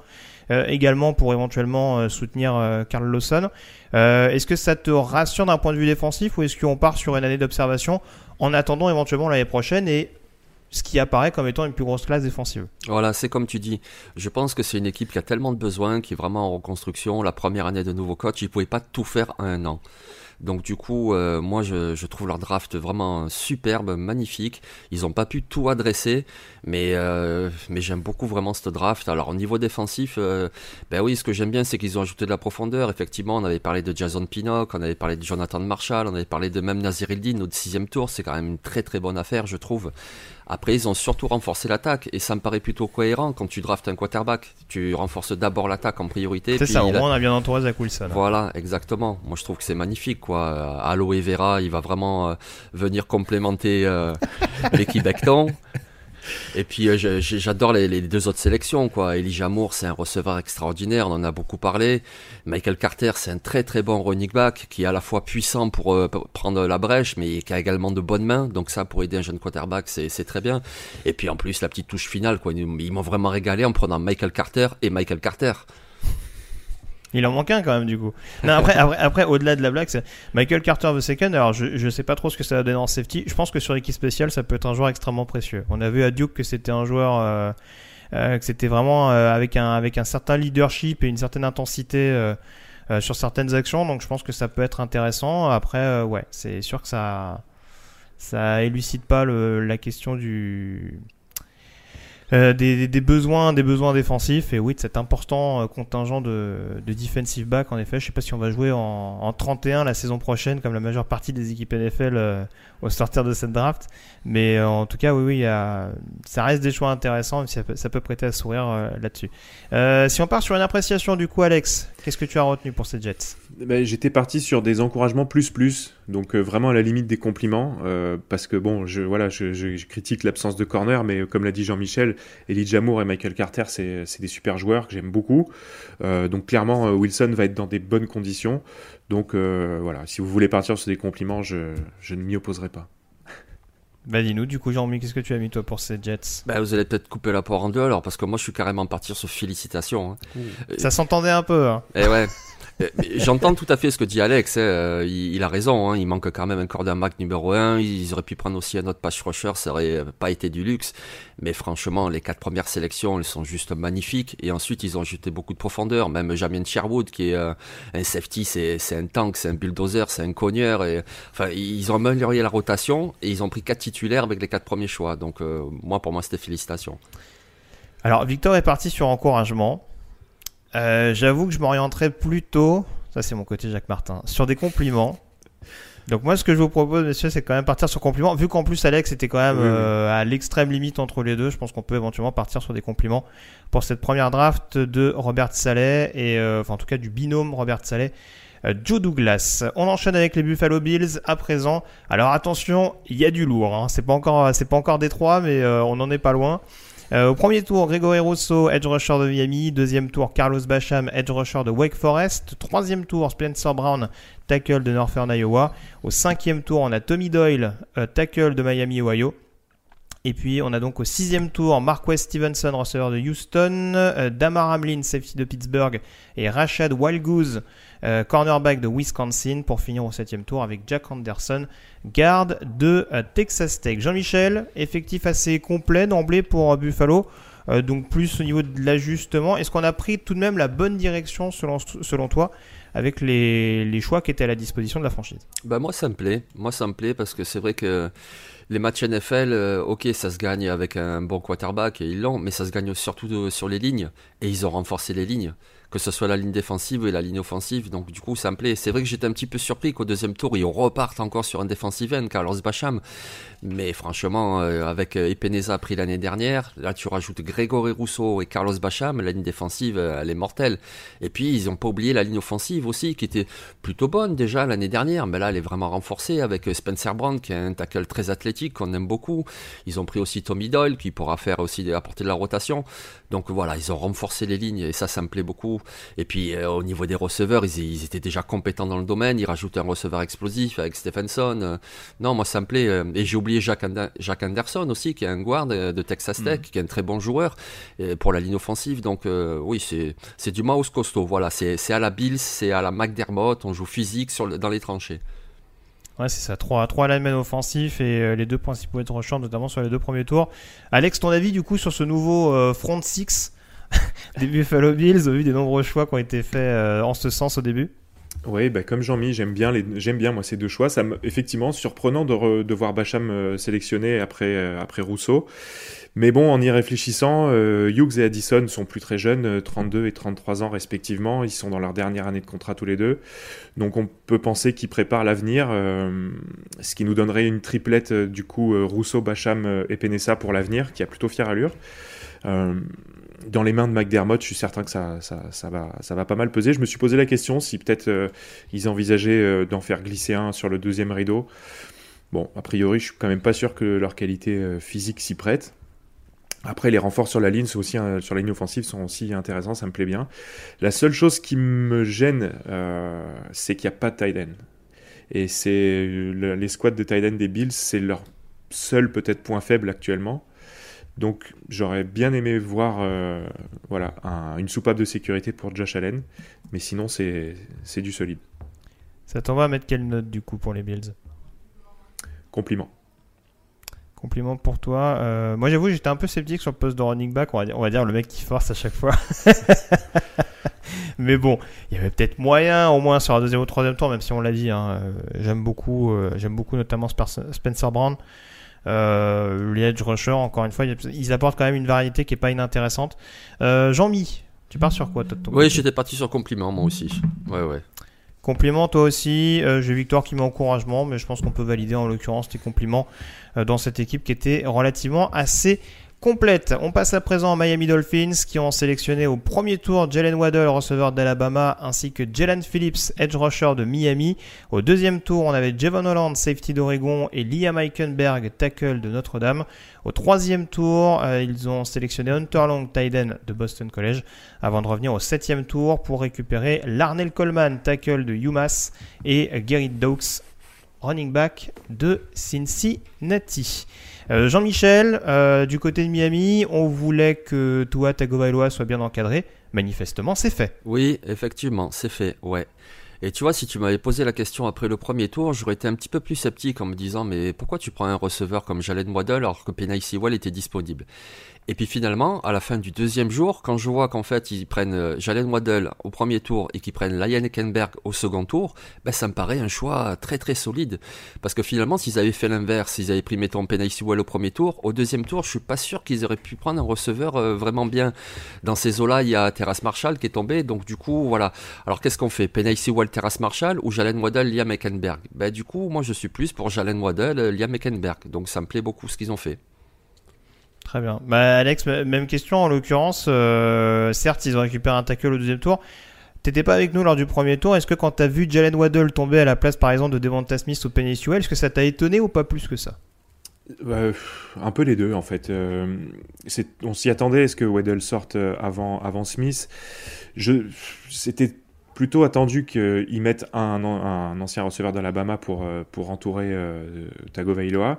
également pour éventuellement euh, soutenir euh, Carl Lawson. Euh, est-ce que ça te rassure d'un point de vue défensif ou est-ce qu'on part sur une année d'observation en attendant éventuellement l'année prochaine et ce qui apparaît comme étant une plus grosse classe défensive? Voilà, c'est comme tu dis. Je pense que c'est une équipe qui a tellement de besoins, qui est vraiment en reconstruction. La première année de nouveau coach, ils ne pouvaient pas tout faire en un an. Donc du coup, euh, moi je, trouve leur draft vraiment superbe, magnifique. Ils n'ont pas pu tout adresser, mais euh, mais j'aime beaucoup vraiment cette draft. Alors au niveau défensif, euh, ben oui, ce que j'aime bien, c'est qu'ils ont ajouté de la profondeur. Effectivement, on avait parlé de Jason Pinnock, on avait parlé de Jonathan Marshall, on avait parlé de même Nazir Eldin au sixième tour. C'est quand même une très très bonne affaire, je trouve. Après, ils ont surtout renforcé l'attaque et ça me paraît plutôt cohérent quand tu draftes un quarterback. Tu renforces d'abord l'attaque en priorité. C'est ça, au moins on a bien entouré Zach Wilson. voilà, exactement. Moi, je trouve que c'est magnifique, quoi. Aloe Vera, il va vraiment euh, venir complémenter euh, l'équipe Becton. Et puis, euh, j'adore les, deux autres sélections, quoi. Elijah Moore, c'est un receveur extraordinaire, on en a beaucoup parlé. Michael Carter, c'est un très très bon running back qui est à la fois puissant pour euh, prendre la brèche, mais qui a également de bonnes mains. Donc ça, pour aider un jeune quarterback, c'est très bien. Et puis en plus, la petite touche finale, quoi. Ils m'ont vraiment régalé en prenant Michael Carter et Michael Carter. Il en manque un quand même du coup. Non, après, après, après, au-delà de la blague, c'est Michael Carter the second. Alors je, je sais pas trop ce que ça va donner en safety. Je pense que sur l'équipe spéciale, ça peut être un joueur extrêmement précieux. On a vu à Duke que c'était un joueur euh, euh, que c'était vraiment euh, avec un avec un certain leadership et une certaine intensité euh, euh, sur certaines actions. Donc je pense que ça peut être intéressant. Après, euh, ouais, c'est sûr que ça ça élucide pas le, la question du euh, des, des- besoins, des besoins défensifs et oui de cet important euh, contingent de, de defensive back en effet. Je sais pas si on va jouer en, en 31 la saison prochaine comme la majeure partie des équipes NFL euh, au sortir de cette draft, mais euh, en tout cas oui oui y a, ça reste des choix intéressants, ça peut, ça peut prêter à sourire euh, là-dessus. Si on part sur une appréciation du coup Alex, qu'est-ce que tu as retenu pour ces Jets? Ben, J'étais parti sur des encouragements plus plus, donc euh, vraiment à la limite des compliments, euh, parce que bon, je, voilà, je, je- je critique l'absence de corner, mais comme l'a dit Jean-Michel, Elijah Moore et Michael Carter, c'est c'est des super joueurs que j'aime beaucoup. Euh, donc clairement, euh, Wilson va être dans des bonnes conditions. Donc euh, voilà, si vous voulez partir sur des compliments, je, je ne m'y opposerai pas. Bah dis-nous du coup Jean-Mi, qu'est-ce que tu as mis toi pour ces Jets? Ben, vous allez peut-être couper la poire en deux alors, parce que moi je suis carrément parti sur félicitations. hein. Ça s'entendait un peu. Hein. Et ouais. Euh, J'entends tout à fait ce que dit Alex, hein, euh, il, a raison, hein, il manque quand même un cornerback numéro 1, ils auraient pu prendre aussi un autre pass rusher, ça aurait euh, pas été du luxe, mais franchement les quatre premières sélections elles sont juste magnifiques, et ensuite ils ont ajouté beaucoup de profondeur, même Jamien Sherwood qui est un safety, c'est c'est un tank, c'est un bulldozer, c'est un cogneur, et enfin ils ont amélioré la rotation, et ils ont pris quatre titulaires avec les quatre premiers choix, donc euh, moi pour moi c'était félicitations. Alors, Victor est parti sur encouragement. Euh, J'avoue que je m'orienterais plutôt, ça c'est mon côté Jacques Martin, sur des compliments. Donc moi, ce que je vous propose, messieurs, c'est quand même partir sur compliments. Vu qu'en plus Alex était quand même Oui, oui. euh, à l'extrême limite entre les deux, je pense qu'on peut éventuellement partir sur des compliments pour cette première draft de Robert Saleh et euh, enfin en tout cas du binôme Robert Saleh. euh, Joe Douglas. On enchaîne avec les Buffalo Bills à présent. Alors attention, il y a du lourd. Hein. C'est pas encore, c'est pas encore Détroit, mais on n'en est pas loin. Euh, au premier tour, Gregory Rousseau, edge rusher de Miami. Deuxième tour, Carlos Bacham, edge rusher de Wake Forest. Troisième tour, Spencer Brown, tackle de Northern Iowa. Au cinquième tour, on a Tommy Doyle, euh, tackle de Miami, Ohio. Et puis on a donc au sixième tour Mark West Stevenson, receveur de Houston, euh, Damar Hamlin, safety de Pittsburgh, et Rashad Wildgoose, euh, cornerback de Wisconsin, pour finir au septième tour avec Jack Anderson, garde de euh, Texas Tech. Jean-Michel, effectif assez complet d'emblée pour Buffalo. donc plus au niveau de l'ajustement. Est-ce qu'on a pris tout de même la bonne direction selon, selon toi avec les, les, choix qui étaient à la disposition de la franchise? Bah Moi ça me plaît. Moi ça me plaît parce que c'est vrai que les matchs NFL, euh, ok, ça se gagne avec un bon quarterback et ils l'ont, mais ça se gagne surtout sur les lignes. Et ils ont renforcé les lignes que ce soit la ligne défensive et la ligne offensive. Donc du coup, ça me plaît. C'est vrai que j'étais un petit peu surpris qu'au deuxième tour, ils repartent encore sur un defensive end, Carlos Bacham. Mais franchement, euh, avec euh, Epeneza pris l'année dernière, là tu rajoutes Grégory Rousseau et Carlos Bacham, la ligne défensive, euh, elle est mortelle. Et puis, ils n'ont pas oublié la ligne offensive aussi, qui était plutôt bonne déjà l'année dernière. Mais là, elle est vraiment renforcée avec Spencer Brown, qui est un tackle très athlétique, qu'on aime beaucoup. Ils ont pris aussi Tommy Doyle, qui pourra faire aussi apporter de la rotation. Donc voilà, ils ont renforcé les lignes et ça, ça me plaît beaucoup. Et puis euh, au niveau des receveurs, ils, étaient déjà compétents dans le domaine. Ils rajoutaient un receveur explosif avec Stephenson. Euh, non, moi ça me plaît. Euh, et j'ai oublié Jacques, Anderson aussi, qui est un guard de Texas Tech, mm. qui est un très bon joueur pour la ligne offensive. Donc oui, c'est du mouse costaud. Voilà, c'est à la Bills, c'est à la McDermott. On joue physique sur dans les tranchées. Ouais, c'est ça. Trois, trois linemen offensifs et les deux principaux être notamment sur les deux premiers tours. Alex, ton avis du coup sur ce nouveau front six? des Buffalo Bills au vu des nombreux choix qui ont été faits euh, en ce sens au début oui, bah comme Jean-Mi, j'aime bien, bien moi ces deux choix. Ça effectivement surprenant de, voir Bacham euh, sélectionné après, euh, après Rousseau. Mais bon, en y réfléchissant, Hughes et Addison sont plus très jeunes, 32 et 33 ans respectivement. Ils sont dans leur dernière année de contrat tous les deux. Donc on peut penser qu'ils préparent l'avenir, ce qui nous donnerait une triplette du coup Rousseau, Bacham et Penessa pour l'avenir, qui a plutôt fière allure dans les mains de McDermott, je suis certain que ça, va, pas mal peser. Je me suis posé la question si peut-être euh, ils envisageaient euh, d'en faire glisser un sur le deuxième rideau. Bon, a priori, je suis quand même pas sûr que leur qualité euh, physique s'y prête. Après, les renforts sur la ligne, aussi, sur la ligne offensive, sont aussi intéressants, ça me plaît bien. La seule chose qui me gêne, c'est qu'il n'y a pas de tight. Et c'est les squads de tight end des Bills, c'est leur seul peut-être point faible actuellement. Donc j'aurais bien aimé voir euh, voilà, une soupape de sécurité pour Josh Allen, mais sinon c'est du solide. Ça t'en va à mettre quelle note du coup pour les Bills? Compliment. Compliment pour toi. Euh, moi j'avoue j'étais un peu sceptique sur le poste de running back, on va, dire, on va dire le mec qui force à chaque fois. mais bon, il y avait peut-être moyen, au moins sur un deuxième ou troisième tour, même si on l'a dit. Hein, euh, j'aime beaucoup, j'aime beaucoup notamment Spencer Brown. Euh, les edge rushers, encore une fois, ils apportent quand même une variété qui est pas inintéressante. Euh, Jean-Mi, tu pars sur quoi toi, Oui, j'étais parti sur compliment moi aussi. Ouais, ouais. Compliment toi aussi. Euh, j'ai Victoire qui met encouragement, mais je pense qu'on peut valider en l'occurrence tes compliments dans cette équipe qui était relativement assez complète. On passe à présent aux Miami Dolphins qui ont sélectionné au premier tour Jalen Waddell, receveur d'Alabama, ainsi que Jalen Phillips, edge rusher de Miami. Au deuxième tour, on avait Javon Holland, safety d'Oregon, et Liam Eikenberg, tackle de Notre-Dame. Au troisième tour, euh, ils ont sélectionné Hunter Long, tight de Boston College, avant de revenir au septième tour pour récupérer Larnell Coleman, tackle de UMass, et Gary Dokes, running back de Cincinnati. Euh, Jean-Michel, euh, du côté de Miami, on voulait que Tua Tagovailoa soit bien encadré. Manifestement, c'est fait. Oui, effectivement, c'est fait, ouais. Et tu vois, si tu m'avais posé la question après le premier tour, j'aurais été un petit peu plus sceptique en me disant mais pourquoi tu prends un receveur comme Jalen Waddle alors que Penny Sewell était disponible? Et puis finalement, à la fin du deuxième jour, quand je vois qu'en fait ils prennent euh, Jalen Waddell au premier tour et qu'ils prennent Lion Eckenberg au second tour, ben ça me paraît un choix très très solide. Parce que finalement, s'ils avaient fait l'inverse, s'ils avaient pris mettons Penny Sewell au premier tour, au deuxième tour, je suis pas sûr qu'ils auraient pu prendre un receveur euh, vraiment bien. Dans ces eaux-là, il y a Terrace Marshall qui est tombé, donc du coup, voilà. Alors qu'est-ce qu'on fait? Penny Sewell, Terrace Marshall ou Jalen Waddell, Liam Eckenberg Ben du coup, moi je suis plus pour Jalen Waddell, euh, Liam Eckenberg. Donc ça me plaît beaucoup ce qu'ils ont fait. Très bien. Bah, Alex, même question en l'occurrence. Euh, certes, ils ont récupéré un tackle au deuxième tour. T'étais pas avec nous lors du premier tour. Est-ce que quand t'as vu Jalen Waddle tomber à la place, par exemple, de Devonta Smith ou Penny est-ce que ça t'a étonné ou pas plus que ça? Euh, un peu les deux en fait. Euh, on s'y attendait, est-ce que Weddle sorte euh, avant, avant Smith C'était plutôt attendu qu'ils mettent un, un, ancien receveur d'Alabama pour, pour entourer Tagovailoa.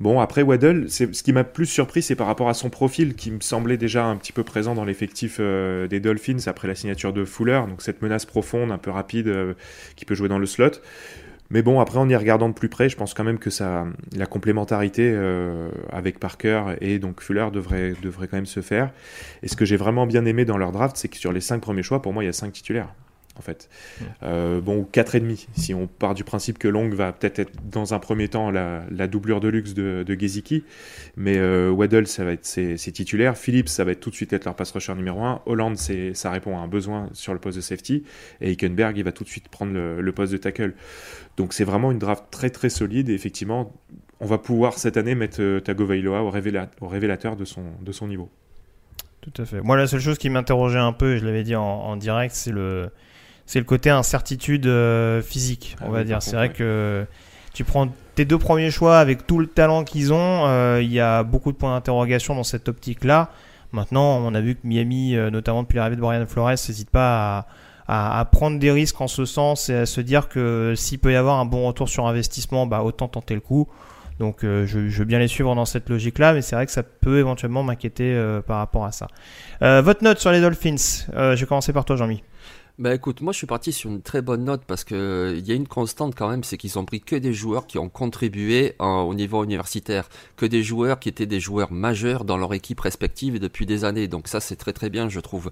Bon, après Weddle, ce qui m'a plus surpris, c'est par rapport à son profil qui me semblait déjà un petit peu présent dans l'effectif des Dolphins après la signature de Fuller, donc cette menace profonde, un peu rapide, qui peut jouer dans le slot. Mais bon, après, en y regardant de plus près, je pense quand même que ça, la complémentarité euh, avec Parker et donc Fuller devrait, devrait quand même se faire. Et ce que j'ai vraiment bien aimé dans leur draft, c'est que sur les cinq premiers choix, pour moi, il y a cinq titulaires en fait. Euh, bon, 4,5 si on part du principe que Long va peut-être être dans un premier temps la, doublure de luxe de, de Geziki, mais euh, Weddle ça va être ses, titulaires, Phillips ça va être tout de suite être leur pass rusher numéro 1, Holland ça répond à un besoin sur le poste de safety, et Hickenberg il va tout de suite prendre le, poste de tackle. Donc c'est vraiment une draft très très solide, et effectivement on va pouvoir cette année mettre euh, Tagovailoa au, au révélateur de son, de son niveau. Tout à fait. Moi, la seule chose qui m'interrogeait un peu, et je l'avais dit en direct, c'est le, c'est le côté incertitude euh, physique, on ah va dire. C'est vrai que tu prends tes deux premiers choix avec tout le talent qu'ils ont, euh, il y a beaucoup de points d'interrogation dans cette optique-là. Maintenant, on a vu que Miami, euh, notamment depuis l'arrivée de Brian Flores, n'hésite pas à, prendre des risques en ce sens et à se dire que s'il peut y avoir un bon retour sur investissement, bah, autant tenter le coup. Donc je, je, veux bien les suivre dans cette logique-là, mais c'est vrai que ça peut éventuellement m'inquiéter par rapport à ça. votre note sur les Dolphins Je vais commencer par toi, Jean-Mi. Bah écoute, moi je suis parti sur une très bonne note parce que il y a une constante quand même, c'est qu'ils ont pris que des joueurs qui ont contribué au niveau universitaire, que des joueurs qui étaient des joueurs majeurs dans leur équipe respective depuis des années. Donc ça c'est très très bien je trouve.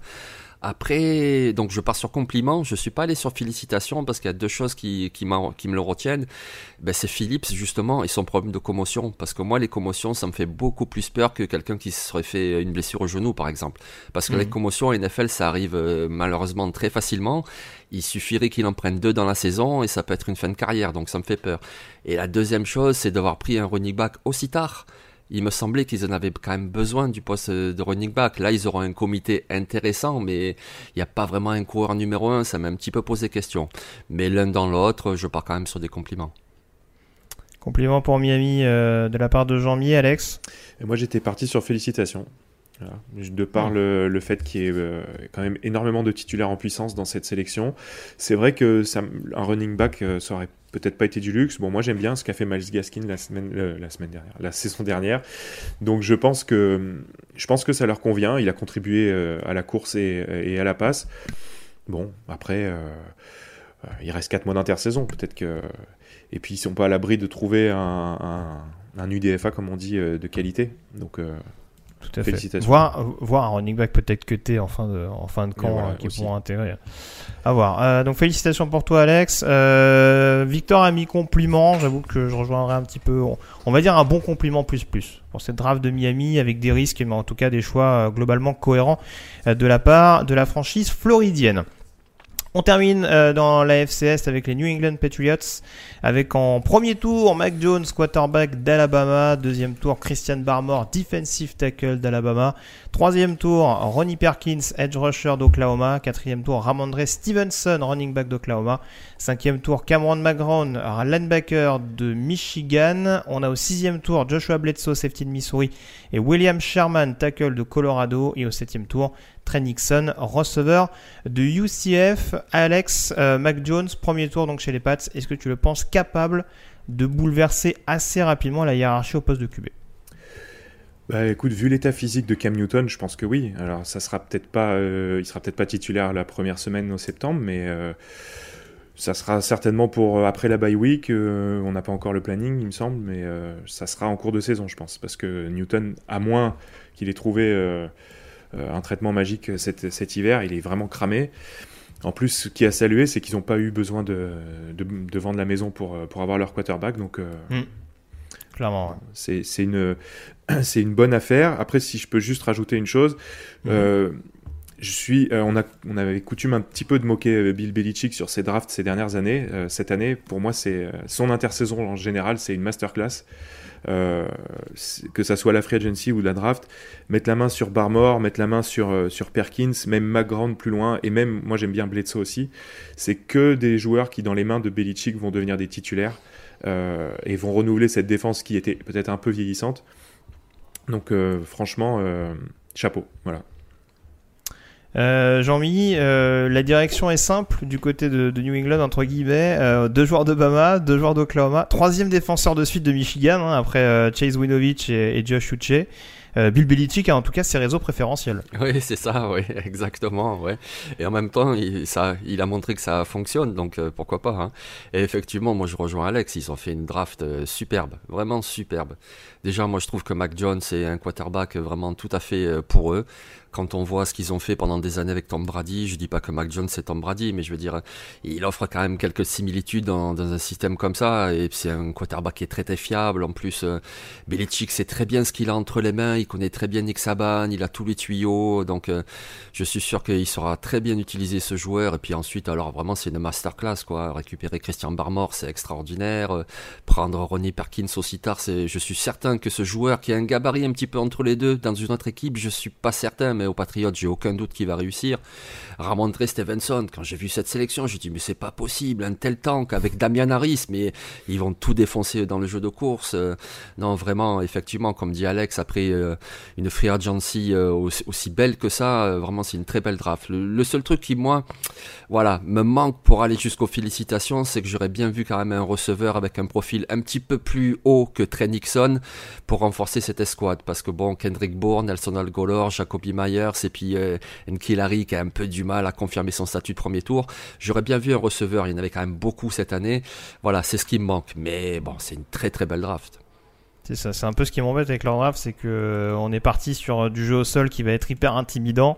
Après, donc je pars sur compliment, je suis pas allé sur félicitations parce qu'il y a deux choses qui, qui, qui me le retiennent. Ben, c'est Philips justement et son problème de commotion. Parce que moi, les commotions, ça me fait beaucoup plus peur que quelqu'un qui se serait fait une blessure au genou, par exemple. Parce que les mhm. commotions en NFL, ça arrive euh, malheureusement très facilement. Il suffirait qu'il en prenne deux dans la saison et ça peut être une fin de carrière, donc ça me fait peur. Et la deuxième chose, c'est d'avoir pris un running back aussi tard il me semblait qu'ils en avaient quand même besoin du poste de running back. Là, ils auront un comité intéressant, mais il n'y a pas vraiment un coureur numéro un. Ça m'a un petit peu posé question. Mais l'un dans l'autre, je pars quand même sur des compliments. Compliments pour Miami euh, de la part de Jean-Mi, Alex. Et moi, j'étais parti sur félicitations. De par le, fait qu'il y ait euh, quand même énormément de titulaires en puissance dans cette sélection, c'est vrai que ça, un running back euh, ça aurait peut-être pas été du luxe. Bon, moi j'aime bien ce qu'a fait Miles Gaskin la semaine, euh, la semaine dernière, la saison dernière. Donc je pense que je pense que ça leur convient. Il a contribué à la course et, à la passe. Bon, après, il reste 4 mois d'intersaison. Peut-être que et puis ils sont pas à l'abri de trouver un, un, UDFA comme on dit de qualité. Donc tout à fait. Voir, voir un running back peut-être que t'es en fin de, en fin de camp euh, qui pourront intégrer. À voir. Euh, donc félicitations pour toi Alex. Euh, Victor a mis compliment. J'avoue que je rejoindrai un petit peu. On, va dire un bon compliment plus plus pour cette draft de Miami avec des risques mais en tout cas des choix globalement cohérents de la part de la franchise floridienne. On termine euh, dans la FCS avec les New England Patriots, avec en premier tour Mac Jones, quarterback d'Alabama, deuxième tour Christian Barmore, defensive tackle d'Alabama, troisième tour Ronnie Perkins, edge rusher d'Oklahoma, quatrième tour Ramondre Stevenson, running back d'Oklahoma, cinquième tour Cameron McGrone, linebacker de Michigan, on a au sixième tour Joshua Bledsoe, safety de Missouri, et William Sherman, tackle de Colorado, et au septième tour Trey Nixon, receveur de UCF. Alex euh, Mac Jones, premier tour donc chez les Pats. Est-ce que tu le penses capable de bouleverser assez rapidement la hiérarchie au poste de QB bah écoute, vu l'état physique de Cam Newton, je pense que oui. Alors ça sera peut-être pas, euh, il sera peut-être pas titulaire la première semaine au septembre, mais euh, ça sera certainement pour après la bye week. on n'a pas encore le planning, il me semble, mais ça sera en cours de saison, je pense, parce que Newton, à moins qu'il ait trouvé euh, un traitement magique cet, hiver. Il est vraiment cramé. En plus, ce qui a salué, c'est qu'ils n'ont pas eu besoin de, de, vendre la maison pour, pour avoir leur quarterback. Donc, euh, mm. clairement, c'est une, une bonne affaire. Après, si je peux juste rajouter une chose, mm. euh, je suis, on, a, on avait coutume un petit peu de moquer Bill Belichick sur ses drafts ces dernières années. cette année, pour moi, c'est son intersaison en général, c'est une masterclass. Euh, que ça soit la free agency ou la draft, mettre la main sur Barmore, mettre la main sur, euh, Perkins, même McGrand plus loin, et même, moi j'aime bien Bledsoe aussi, c'est que des joueurs qui dans les mains de Belichick vont devenir des titulaires. euh, et vont renouveler cette défense qui était peut-être un peu vieillissante. Donc franchement, chapeau. Voilà. Jean-Mi, la direction est simple du côté de, New England, entre guillemets. deux joueurs d'Obama, deux joueurs d'Oklahoma. Troisième défenseur de suite de Michigan, hein, après Chase Winovich et, et Josh Uche. Euh, Bill Belichick a en tout cas ses réseaux préférentiels. Oui, c'est ça, oui, exactement, ouais. Et en même temps, il, ça, il a montré que ça fonctionne, donc euh, pourquoi pas. Hein. Et effectivement, moi je rejoins Alex, ils ont fait une draft euh, superbe, vraiment superbe. Déjà, moi je trouve que Mac Jones est un quarterback vraiment tout à fait pour eux quand on voit ce qu'ils ont fait pendant des années avec Tom Brady, je dis pas que Mac Jones c'est Tom Brady, mais je veux dire, il offre quand même quelques similitudes dans, un système comme ça, et c'est un quarterback qui est très très fiable. En plus, euh, Belichick sait très bien ce qu'il a entre les mains, il connaît très bien Nick Saban, il a tous les tuyaux, donc euh, je suis sûr qu'il sera très bien utilisé ce joueur. Et puis ensuite, alors vraiment c'est une masterclass quoi, récupérer Christian Barmore c'est extraordinaire, euh, prendre Ronnie Perkins aussi tard, je suis certain que ce joueur qui a un gabarit un petit peu entre les deux dans une autre équipe, je suis pas certain aux Patriots, j'ai aucun doute qu'il va réussir. Ramondre Stevenson, quand j'ai vu cette sélection, j'ai dit mais c'est pas possible, un tel tank avec Damian Harris, mais ils vont tout défoncer dans le jeu de course. Euh, non, vraiment, effectivement, comme dit Alex, après euh, une free agency euh, aussi, belle que ça, vraiment c'est une très belle draft. Le, seul truc qui moi, voilà, me manque pour aller jusqu'aux félicitations, c'est que j'aurais bien vu quand même un receveur avec un profil un petit peu plus haut que Trey Nixon pour renforcer cette escouade, parce que bon, Kendrick Bourne, Nelson Algolor, Jacoby Myers et puis euh, Nkilari qui a un peu du mal à confirmer son statut de premier tour. J'aurais bien vu un receveur, il y en avait quand même beaucoup cette année. Voilà, c'est ce qui me manque. Mais bon, c'est une très très belle draft. C'est ça, c'est un peu ce qui m'embête avec leur draft, c'est que euh, est parti sur euh, du jeu au sol qui va être hyper intimidant.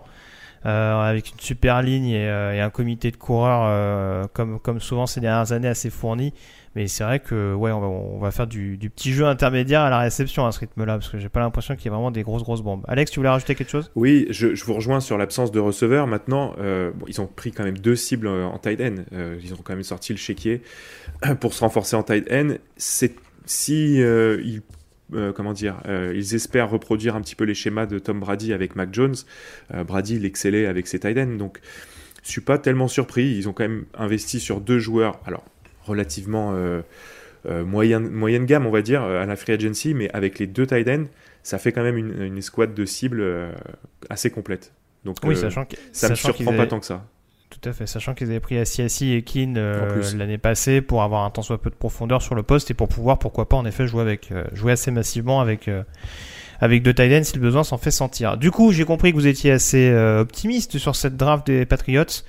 avec une super ligne et, un comité de coureurs comme, comme souvent ces dernières années assez fourni. Mais c'est vrai que ouais, on va, faire du, petit jeu intermédiaire à la réception à ce rythme-là, parce que j'ai pas l'impression qu'il y ait vraiment des grosses grosses bombes. Alex, tu voulais rajouter quelque chose? Oui, je, vous rejoins sur l'absence de receveur. Maintenant, euh, ils ont pris quand même deux cibles euh, en tight end. Euh, ils ont quand même sorti le chéquier pour se renforcer en tight end. C'est si ils comment dire, ils espèrent reproduire un petit peu les schémas de Tom Brady avec Mac Jones. Brady, il excellait avec ses tight ends, donc je suis pas tellement surpris. Ils ont quand même investi sur deux joueurs. Alors, relativement euh, euh, moyenne, moyenne gamme, on va dire, à la free agency, mais avec les deux tight ends, ça fait quand même une, une escouade de cibles euh, assez complète. Donc oui, sachant que, ça ne me surprend pas tant que ça. Tout à fait, sachant qu'ils avaient pris Asiasi et Keane l'année passée pour avoir un tant soit peu de profondeur sur le poste et pour pouvoir, pourquoi pas, en effet, jouer, avec, jouer assez massivement avec, avec deux tight ends si le besoin s'en fait sentir. Du coup, j'ai compris que vous étiez assez optimiste sur cette draft des Patriots.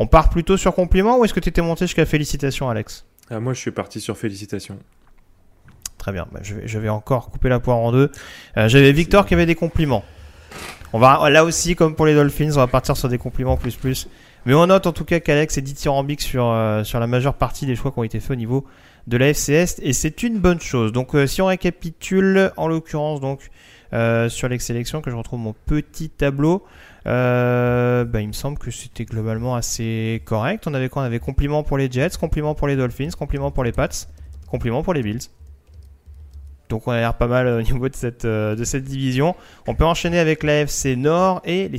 On part plutôt sur compliment ou est-ce que tu étais monté jusqu'à félicitations, Alex? Ah, Moi, je suis parti sur félicitations. Très bien, bah, je, vais, encore couper la poire en deux. Euh, j'avais Victor qui avait des compliments. On va là aussi, comme pour les Dolphins, on va partir sur des compliments plus plus. Mais on note en tout cas qu'Alex est dithyrambique sur, euh, sur la majeure partie des choix qui ont été faits au niveau de la FCS et c'est une bonne chose. Donc euh, si on récapitule, en l'occurrence donc sur les sélections que je retrouve mon petit tableau. Euh, bah, il me semble que c'était globalement assez correct. On avait quoi? On avait compliment pour les Jets, compliment pour les Dolphins, compliment pour les Pats, compliment pour les Bills. Donc on a l'air pas mal au niveau de cette, euh, de cette division. On peut enchaîner avec l'AFC Nord et les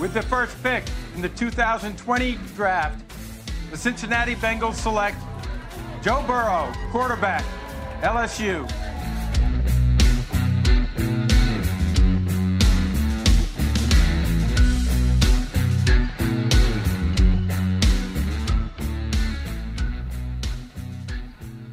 With the first pick in the 2020 draft, the Cincinnati Bengals select Joe Burrow, quarterback, LSU.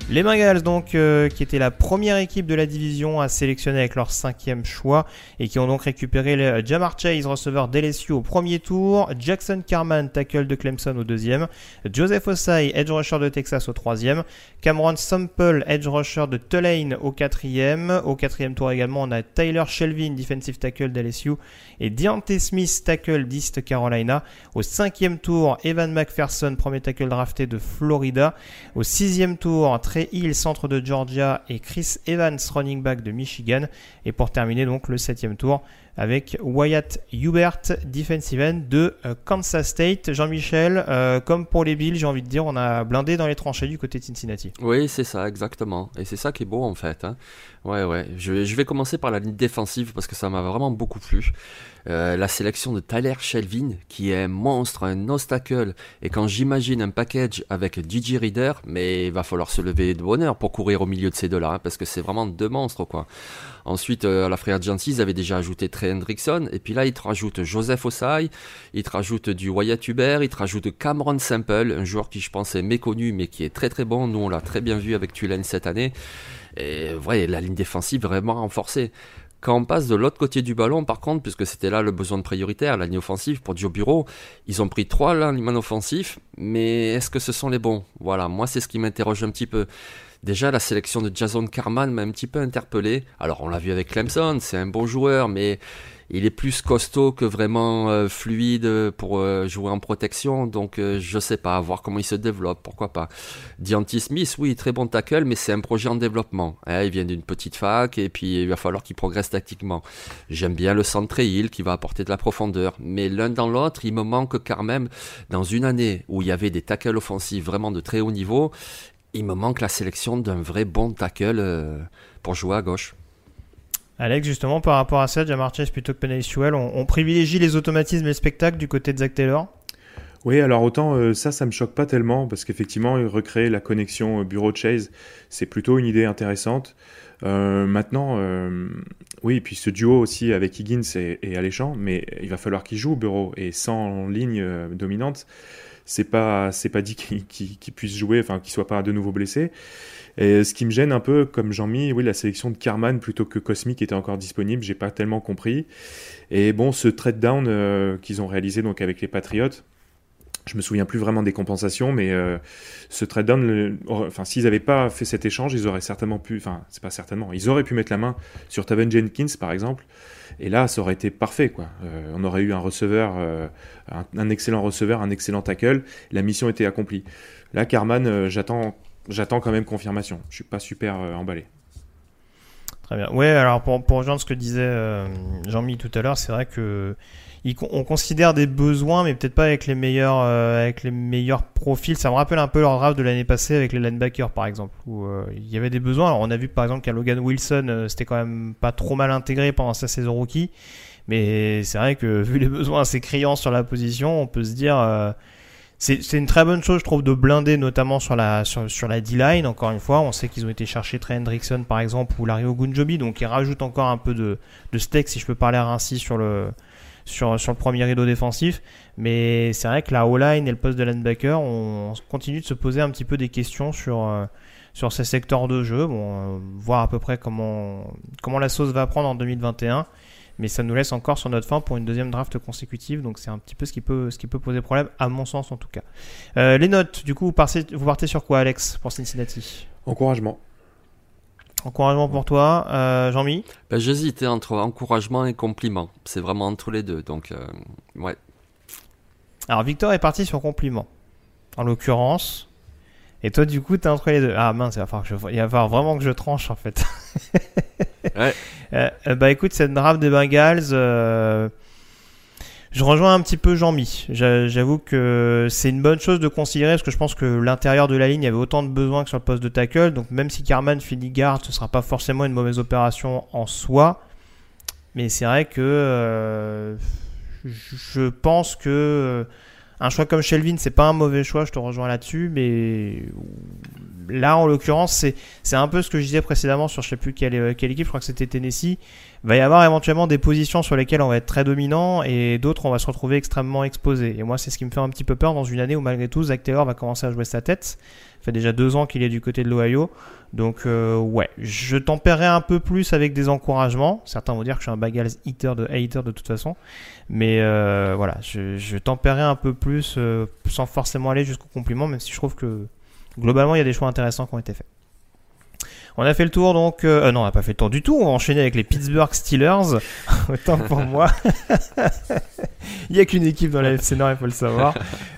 Les Bengals, donc, euh, qui étaient la première équipe de la division à sélectionner avec leur cinquième choix et qui ont donc récupéré le Jamar Chase, receveur d'LSU au premier tour, Jackson Carman, tackle de Clemson au deuxième, Joseph Osai, edge rusher de Texas au troisième, Cameron Sample, edge rusher de Tulane au quatrième. Au quatrième tour également, on a Tyler Shelvin, defensive tackle d'LSU, et Deontay Smith, tackle d'East Carolina. Au cinquième tour, Evan McPherson, premier tackle drafté de Florida. Au sixième tour, Hill, centre de Georgia, et Chris Evans, running back de Michigan. Et pour terminer donc le septième tour, avec Wyatt Hubert, defensive end de euh, Kansas State. Jean-Michel, euh, comme pour les Bills, j'ai envie de dire, on a blindé dans les tranchées du côté de Cincinnati. Oui, c'est ça, exactement. Et c'est ça qui est beau en fait. Hein. Ouais, ouais. Je, vais commencer par la ligne défensive parce que ça m'a vraiment beaucoup plu. Euh, la sélection de Tyler Shelvin, qui est un monstre, un obstacle. Et quand j'imagine un package avec DJ Reader, mais il va falloir se lever de bonheur pour courir au milieu de ces deux-là, hein, parce que c'est vraiment deux monstres, quoi. Ensuite, euh, à la Free Agency, ils avaient déjà ajouté Trey Hendrickson. Et puis là, ils te rajoutent Joseph Osai, ils te rajoutent du Wyatt Hubert, ils te rajoutent Cameron Sample, un joueur qui je pense est méconnu, mais qui est très très bon. Nous, on l'a très bien vu avec Tulane cette année. Et ouais, la ligne défensive vraiment renforcée. Quand on passe de l'autre côté du ballon, par contre, puisque c'était là le besoin de prioritaire, la ligne offensive pour Joe Bureau, ils ont pris trois linemen offensifs, mais est-ce que ce sont les bons? Voilà, moi c'est ce qui m'interroge un petit peu. Déjà, la sélection de Jason Carman m'a un petit peu interpellé. Alors, on l'a vu avec Clemson, c'est un bon joueur, mais il est plus costaud que vraiment euh, fluide pour euh, jouer en protection. Donc euh, je sais pas, voir comment il se développe, pourquoi pas. Diantis Smith, oui, très bon tackle, mais c'est un projet en développement. Hein, il vient d'une petite fac et puis il va falloir qu'il progresse tactiquement. J'aime bien le centre Hill qui va apporter de la profondeur, mais l'un dans l'autre, il me manque quand même dans une année où il y avait des tackles offensifs vraiment de très haut niveau. Il me manque la sélection d'un vrai bon tackle pour jouer à gauche. Alex, justement, par rapport à ça, Jamar Chase plutôt que Penny Sewell, on, privilégie les automatismes et le spectacle du côté de Zach Taylor? Oui, alors autant euh, ça, ça me choque pas tellement parce qu'effectivement, recréer la connexion euh, bureau Chase, c'est plutôt une idée intéressante. Euh, maintenant, oui, puis ce duo aussi avec Higgins et, Alléchant, mais il va falloir qu'il joue bureau et sans ligne dominante, c'est pas c'est pas dit qu'il puisse jouer, enfin qu'il soit pas de nouveau blessé. Et ce qui me gêne un peu, comme Jean-Mi, oui, la sélection de Carman plutôt que Cosmic était encore disponible, j'ai pas tellement compris. Et bon, ce trade down euh, qu'ils ont réalisé donc avec les Patriots, je me souviens plus vraiment des compensations, mais euh, ce trade down, enfin, s'ils n'avaient pas fait cet échange, ils auraient certainement pu, enfin, c'est pas certainement, ils auraient pu mettre la main sur Taven Jenkins, par exemple, et là, ça aurait été parfait, quoi. Euh, on aurait eu un receveur, un, un, excellent receveur, un excellent tackle, la mission était accomplie. Là, Carman, j'attends j'attends quand même confirmation. Je suis pas super euh, emballé. Très bien. Ouais, alors pour, pour rejoindre ce que disait euh, Jean-Mi tout à l'heure, c'est vrai que on considère des besoins, mais peut-être pas avec les meilleurs, euh, avec les meilleurs profils. Ça me rappelle un peu leur draft de l'année passée avec les linebackers, par exemple, où il y avait des besoins. Alors on a vu par exemple qu'à Logan Wilson, c'était quand même pas trop mal intégré pendant sa saison rookie, mais c'est vrai que vu les besoins assez criants sur la position, on peut se dire c'est une très bonne chose, je trouve, de blinder, notamment sur la, sur, sur la D-line. Encore une fois, on sait qu'ils ont été chercher Trey Hendrickson, par exemple, ou Larry Ogunjobi, donc ils rajoutent encore un peu de, de steak, si je peux parler ainsi, sur le, sur, sur le premier rideau défensif. Mais c'est vrai que la O-line et le poste de linebacker, on, continue de se poser un petit peu des questions sur, euh, sur ces secteurs de jeu. Bon, euh, voir à peu près comment, comment la sauce va prendre en 2021 mais ça nous laisse encore sur notre fin pour une deuxième draft consécutive, donc c'est un petit peu ce qui peut, ce qui peut poser problème, à mon sens en tout cas. Euh, les notes, du coup, vous partez, vous partez sur quoi, Alex, pour Cincinnati? Encouragement. Encouragement pour toi, euh, Jean-Mi ben, J'hésitais entre encouragement et compliment. C'est vraiment entre les deux, donc euh, ouais. Alors Victor est parti sur compliment. En l'occurrence, et toi, du coup, t'es entre les deux. Ah mince, il va falloir, que je... il va falloir vraiment que je tranche en fait. ouais. Euh, euh, bah écoute, cette draft des Bengals, euh, je rejoins un petit peu Jean-Mi. J'avoue que c'est une bonne chose de considérer parce que je pense que l'intérieur de la ligne avait autant de besoins que sur le poste de tackle. Donc même si Carman finit garde, ce sera pas forcément une mauvaise opération en soi. Mais c'est vrai que je pense que un choix comme Shelvin, c'est pas un mauvais choix, je te rejoins là-dessus, mais là, en l'occurrence, c'est un peu ce que je disais précédemment sur je sais plus quelle, quelle équipe, je crois que c'était Tennessee. Il va y avoir éventuellement des positions sur lesquelles on va être très dominant et d'autres on va se retrouver extrêmement exposé. Et moi, c'est ce qui me fait un petit peu peur dans une année où malgré tout, Zach Taylor va commencer à jouer sa tête. Ça fait déjà deux ans qu'il est du côté de l'Ohio. Donc euh, ouais, je tempérerai un peu plus avec des encouragements. Certains vont dire que je suis un Bagals hater de hater de toute façon, mais euh, voilà, je, tempérerai un peu plus euh, sans forcément aller jusqu'au compliment, même si je trouve que globalement il y a des choix intéressants qui ont été faits. On a fait le tour donc. Euh, non, on n'a pas fait le tour du tout. On va enchaîner avec les Pittsburgh Steelers. Autant pour moi. il n'y a qu'une équipe dans la FC Nord, il faut le savoir.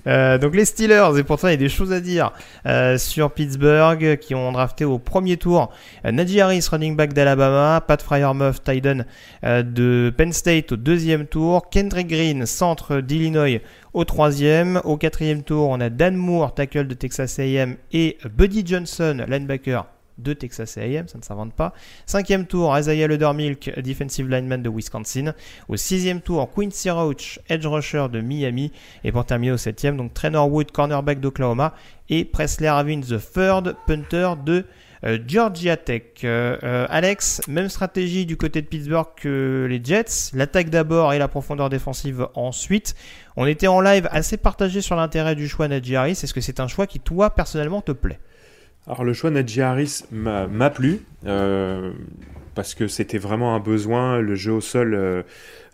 Euh, donc les Steelers, et pourtant il y a des choses à dire euh, sur Pittsburgh qui ont drafté au premier tour euh, Najee Harris, running back d'Alabama, Pat Fryermuth, Tyden euh, de Penn State au deuxième tour, Kendrick Green, centre d'Illinois au troisième. Au quatrième tour, on a Dan Moore, tackle de Texas A&M, et Buddy Johnson, linebacker de Texas A&M, ça ne s'invente pas. Cinquième tour, Isaiah Ledermilk, defensive lineman de Wisconsin. Au sixième tour, Quincy Roach, edge rusher de Miami. Et pour terminer au septième, donc Trainer Wood, cornerback d'Oklahoma. Et Presley Ravin, the third punter de Georgia Tech. Euh, euh, Alex, même stratégie du côté de Pittsburgh que les Jets. L'attaque d'abord et la profondeur défensive ensuite. On était en live assez partagé sur l'intérêt du choix Najee Harris. Est-ce que c'est un choix qui, toi, personnellement, te plaît? Alors le choix Najee Harris m'a plu euh, parce que c'était vraiment un besoin. Le jeu au sol euh,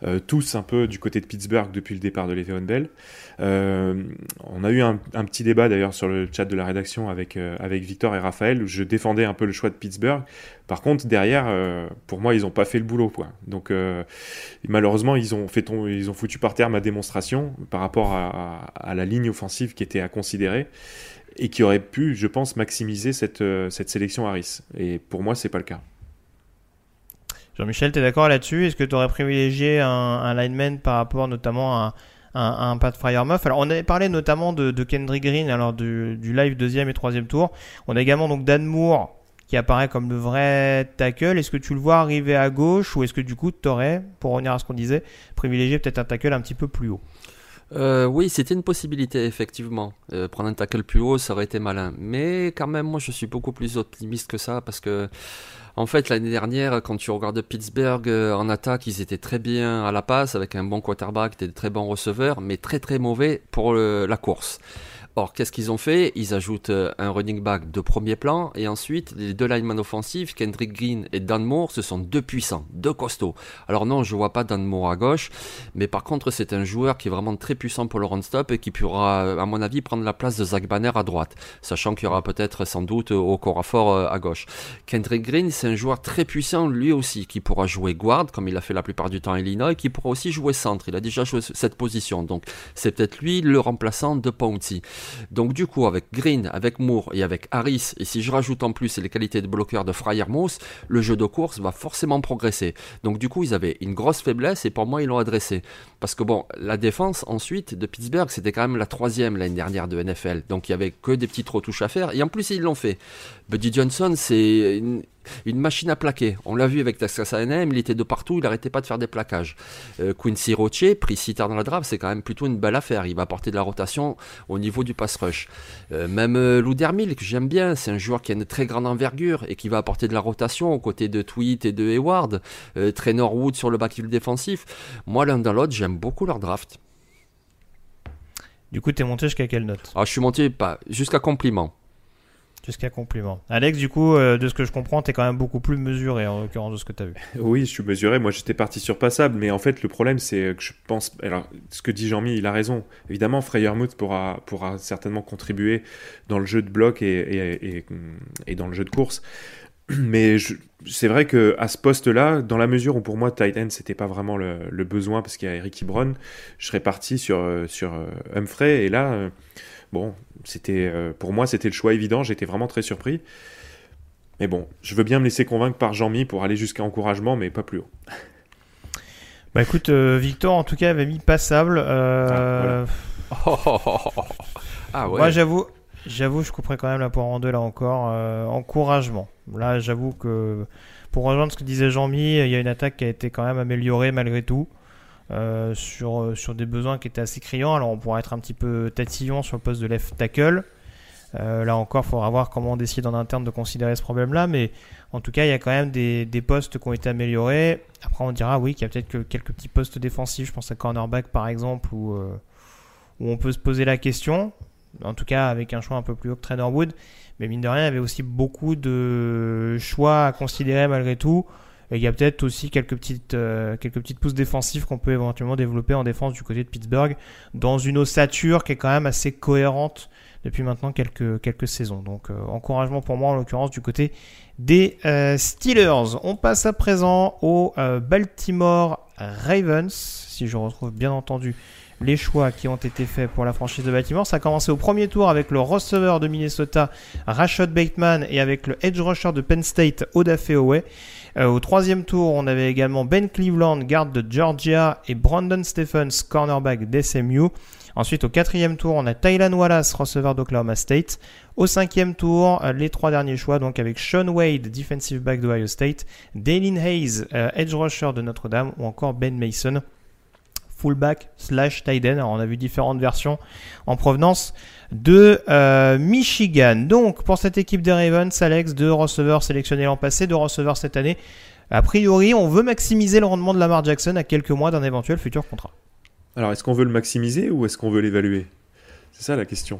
euh, tous un peu du côté de Pittsburgh depuis le départ de Le'Veon Bell. Euh, on a eu un, petit débat d'ailleurs sur le chat de la rédaction avec, euh, Victor et Raphaël où je défendais un peu le choix de Pittsburgh. Par contre, derrière, pour moi, ils n'ont pas fait le boulot. Donc, malheureusement, ils ont, fait ton, ils ont foutu par terre ma démonstration par rapport à, la ligne offensive qui était à considérer et qui aurait pu, je pense, maximiser cette, cette sélection Harris. Et pour moi, c'est pas le cas. Jean-Michel, tu es d'accord là-dessus? Est-ce que tu aurais privilégié un, un lineman par rapport notamment à, un Pat Fryermuth Alors, on avait parlé notamment de, de Kendrick Green, alors du, du live deuxième et troisième tour. On a également donc Dan Moore qui apparaît comme le vrai tackle. Est-ce que tu le vois arriver à gauche ou est-ce que du coup tu aurais, pour revenir à ce qu'on disait, privilégié peut-être un tackle un petit peu plus haut? Euh, oui, c'était une possibilité, effectivement. Euh, prendre un tackle plus haut, ça aurait été malin. Mais quand même, moi, je suis beaucoup plus optimiste que ça parce que, en fait, l'année dernière, quand tu regardes Pittsburgh euh, en attaque, ils étaient très bien à la passe avec un bon quarterback, des très bons receveurs, mais très très mauvais pour le- la course. Or, qu'est-ce qu'ils ont fait? Ils ajoutent euh, un running back de premier plan et ensuite les deux linemen offensifs, Kendrick Green et Dan Moore, ce sont deux puissants, deux costauds. Alors non, je vois pas Dan Moore à gauche, mais par contre c'est un joueur qui est vraiment très puissant pour le run-stop et qui pourra, euh, à mon avis, prendre la place de Zach Banner à droite, sachant qu'il y aura peut-être sans doute euh, au Corafort euh, à gauche. Kendrick Green, c'est un joueur très puissant lui aussi, qui pourra jouer guard, comme il a fait la plupart du temps à Illinois, et qui pourra aussi jouer centre. Il a déjà joué cette position, donc c'est peut-être lui le remplaçant de Pouncey. Donc du coup, avec Green, avec Moore et avec Harris, et si je rajoute en plus les qualités de bloqueur de Fryermuth, le jeu de course va forcément progresser. Donc du coup, ils avaient une grosse faiblesse et pour moi, ils l'ont adressé. Parce que bon, la défense ensuite de Pittsburgh, c'était quand même la troisième l'année dernière de NFL. Donc il y avait que des petites retouches à faire et en plus, ils l'ont fait. Buddy Johnson, c'est une, machine à plaquer. On l'a vu avec Texas A&M, il était de partout, il n'arrêtait pas de faire des plaquages. Euh, Quincy Roche, pris si tard dans la draft, c'est quand même plutôt une belle affaire. Il va apporter de la rotation au niveau du pass rush. Euh, même euh, Lou Dermil, que j'aime bien, c'est un joueur qui a une très grande envergure et qui va apporter de la rotation aux côtés de Tweet et de Hayward. Trainer Wood sur le backfield défensif. Moi, l'un dans l'autre, j'aime beaucoup leur draft. Du coup, tu es monté jusqu'à quelle note? Alors, je suis monté pas jusqu'à compliment. Jusqu'à compliment. Alex, du coup, euh, de ce que je comprends, tu es quand même beaucoup plus mesuré en l'occurrence de ce que tu as vu. Oui, je suis mesuré. Moi, j'étais parti sur passable, mais en fait, le problème, c'est que je pense. Alors, ce que dit Jean-Mi, il a raison. Évidemment, Freyermuth pourra, pourra certainement contribuer dans le jeu de bloc et, et, dans le jeu de course. Mais c'est vrai que à ce poste-là, dans la mesure où pour moi tight end c'était pas vraiment le, besoin parce qu'il y a Eric Ebron, je serais parti sur sur euh, Humphrey et là, euh, bon, c'était euh, pour moi c'était le choix évident. J'étais vraiment très surpris. Mais bon, je veux bien me laisser convaincre par Jean-Mi pour aller jusqu'à encouragement, mais pas plus haut. Bah écoute, euh, Victor en tout cas avait mis passable. Euh, Ah ouais. Moi j'avoue, j'avoue, je couperais quand même la poire en deux là encore. euh, encouragement. Là j'avoue que pour rejoindre ce que disait Jean-Mi, il y a une attaque qui a été quand même améliorée malgré tout. Euh, sur, sur des besoins qui étaient assez criants. Alors on pourrait être un petit peu tatillon sur le poste de left tackle. Euh, là encore, il faudra voir comment on décide en interne de considérer ce problème-là, mais en tout cas, il y a quand même des, postes qui ont été améliorés. Après, on dira oui qu'il y a peut-être que quelques petits postes défensifs, je pense à cornerback par exemple, où, euh, où on peut se poser la question. En tout cas, avec un choix un peu plus haut que Trainer Wood. Mais mine de rien, il y avait aussi beaucoup de choix à considérer malgré tout. Il y a peut-être aussi quelques petites, euh, quelques petites pousses défensives qu'on peut éventuellement développer en défense du côté de Pittsburgh, dans une ossature qui est quand même assez cohérente depuis maintenant quelques, quelques saisons. Donc euh, encouragement pour moi en l'occurrence du côté des euh, Steelers. On passe à présent aux Baltimore Ravens, si je retrouve bien entendu les choix qui ont été faits pour la franchise de Baltimore. Ça a commencé au premier tour avec le receveur de Minnesota, Rashad Bateman, et avec le edge rusher de Penn State, Odafe. Euh, au troisième tour, on avait également Ben Cleveland, garde de Georgia, et Brandon Stephens, cornerback d'SMU. Ensuite, au quatrième tour, on a Tylan Wallace, receveur d'Oklahoma State. Au cinquième tour, euh, les trois derniers choix, donc avec Sean Wade, defensive back d'Ohio State, Dalen Hayes, euh, edge rusher de Notre-Dame, ou encore Ben Mason, fullback slash tight end. Alors, on a vu différentes versions en provenance de euh, Michigan. Donc pour cette équipe des Ravens, Alex, deux receveurs sélectionnés l'an passé, deux receveurs cette année. A priori, on veut maximiser le rendement de Lamar Jackson à quelques mois d'un éventuel futur contrat. Alors est-ce qu'on veut le maximiser ou est-ce qu'on veut l'évaluer? C'est ça la question.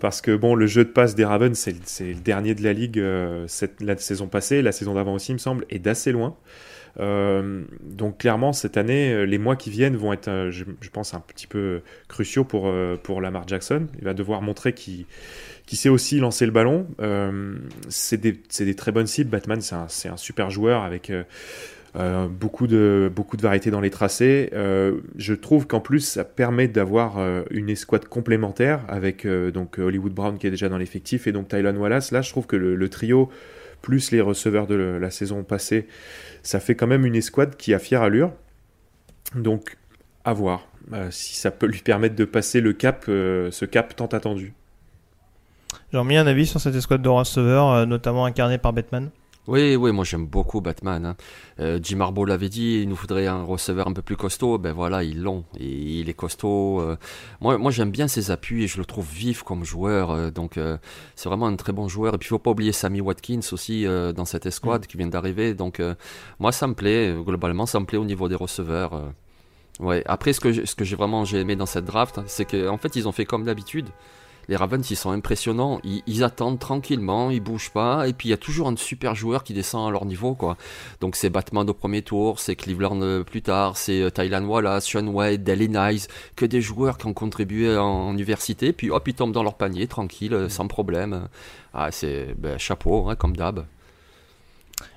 Parce que bon, le jeu de passe des Ravens, c'est le dernier de la ligue euh, cette, la saison passée, la saison d'avant aussi, il me semble, est d'assez loin. Euh, donc clairement, cette année, euh, les mois qui viennent vont être, euh, je, pense, un petit peu cruciaux pour, pour Lamar Jackson. Il va devoir montrer qu'il sait aussi lancer le ballon. c'est des, des, très bonnes cibles. Batman, c'est un, un, super joueur avec... beaucoup, de, beaucoup de variété dans les tracés. je trouve qu'en plus, ça permet d'avoir une escouade complémentaire avec donc Hollywood Brown qui est déjà dans l'effectif et donc Tylan Wallace. Là, je trouve que le trio plus les receveurs de la saison passée, ça fait quand même une escouade qui a fière allure. Donc, à voir euh, si ça peut lui permettre de passer le cap, euh, ce cap tant attendu. J'ai mis un avis sur cette escouade de receveurs, euh, notamment incarnée par Batman. Oui, oui, moi j'aime beaucoup Batman. Hein. Euh, Jim Harbaugh l'avait dit, il nous faudrait un receveur un peu plus costaud. Ben voilà, ils l'ont. Et il est costaud. Euh. Moi, moi j'aime bien ses appuis et je le trouve vif comme joueur. Euh, donc c'est vraiment un très bon joueur. Et puis il faut pas oublier Sammy Watkins aussi dans cette escouade mm. qui vient d'arriver. Donc moi ça me plaît. Globalement, ça me plaît au niveau des receveurs. Ouais. Après, ce que ce que j'ai vraiment j'ai aimé dans cette draft, c'est qu'en fait ils ont fait comme d'habitude les Ravens, ils sont impressionnants. Ils, attendent tranquillement, ils bougent pas. Et puis il y a toujours un super joueur qui descend à leur niveau, quoi. Donc c'est Batman au premier tour, c'est Cleveland euh, plus tard, c'est euh, Thailand Wallace, Sean White, Dally Nice, que des joueurs qui ont contribué en, université. Puis hop, ils tombent dans leur panier, tranquille, euh, sans problème. Ah, c'est ben, chapeau, hein, comme d'hab.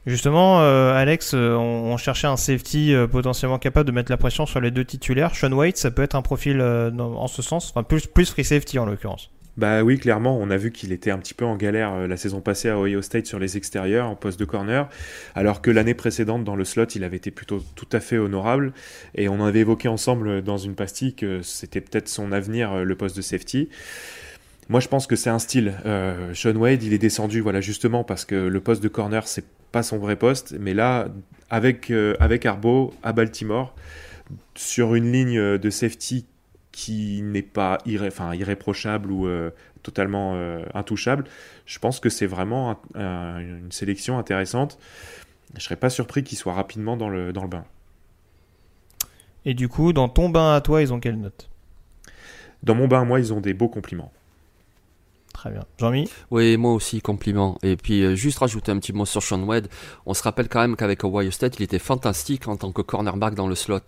Justement, Alex, on, cherchait un safety potentiellement capable de mettre la pression sur les deux titulaires. Sean White, ça peut être un profil en ce sens, enfin plus, plus free safety en l'occurrence. Bah oui, clairement, on a vu qu'il était un petit peu en galère euh, la saison passée à Ohio State sur les extérieurs en poste de corner, alors que l'année précédente dans le slot, il avait été plutôt tout à fait honorable. Et on avait évoqué ensemble dans une pastille que c'était peut-être son avenir euh, le poste de safety. Moi, je pense que c'est un style. Euh, Sean Wade, il est descendu, voilà, justement parce que le poste de corner, c'est pas son vrai poste. Mais là, avec avec Arbo à Baltimore, sur une ligne de safety qui n'est pas irréprochable ou euh, totalement euh, intouchable. Je pense que c'est vraiment une sélection intéressante. Je ne serais pas surpris qu'il soit rapidement dans le, dans le bain. Et du coup, dans ton bain à toi, ils ont quelle note? Dans mon bain à moi, ils ont des beaux compliments. Très bien. Jean-Mi? Oui, moi aussi, compliment. Et puis, euh, juste rajouter un petit mot sur Sean Wade. On se rappelle quand même qu'avec Ohio State, il était fantastique en tant que cornerback dans le slot.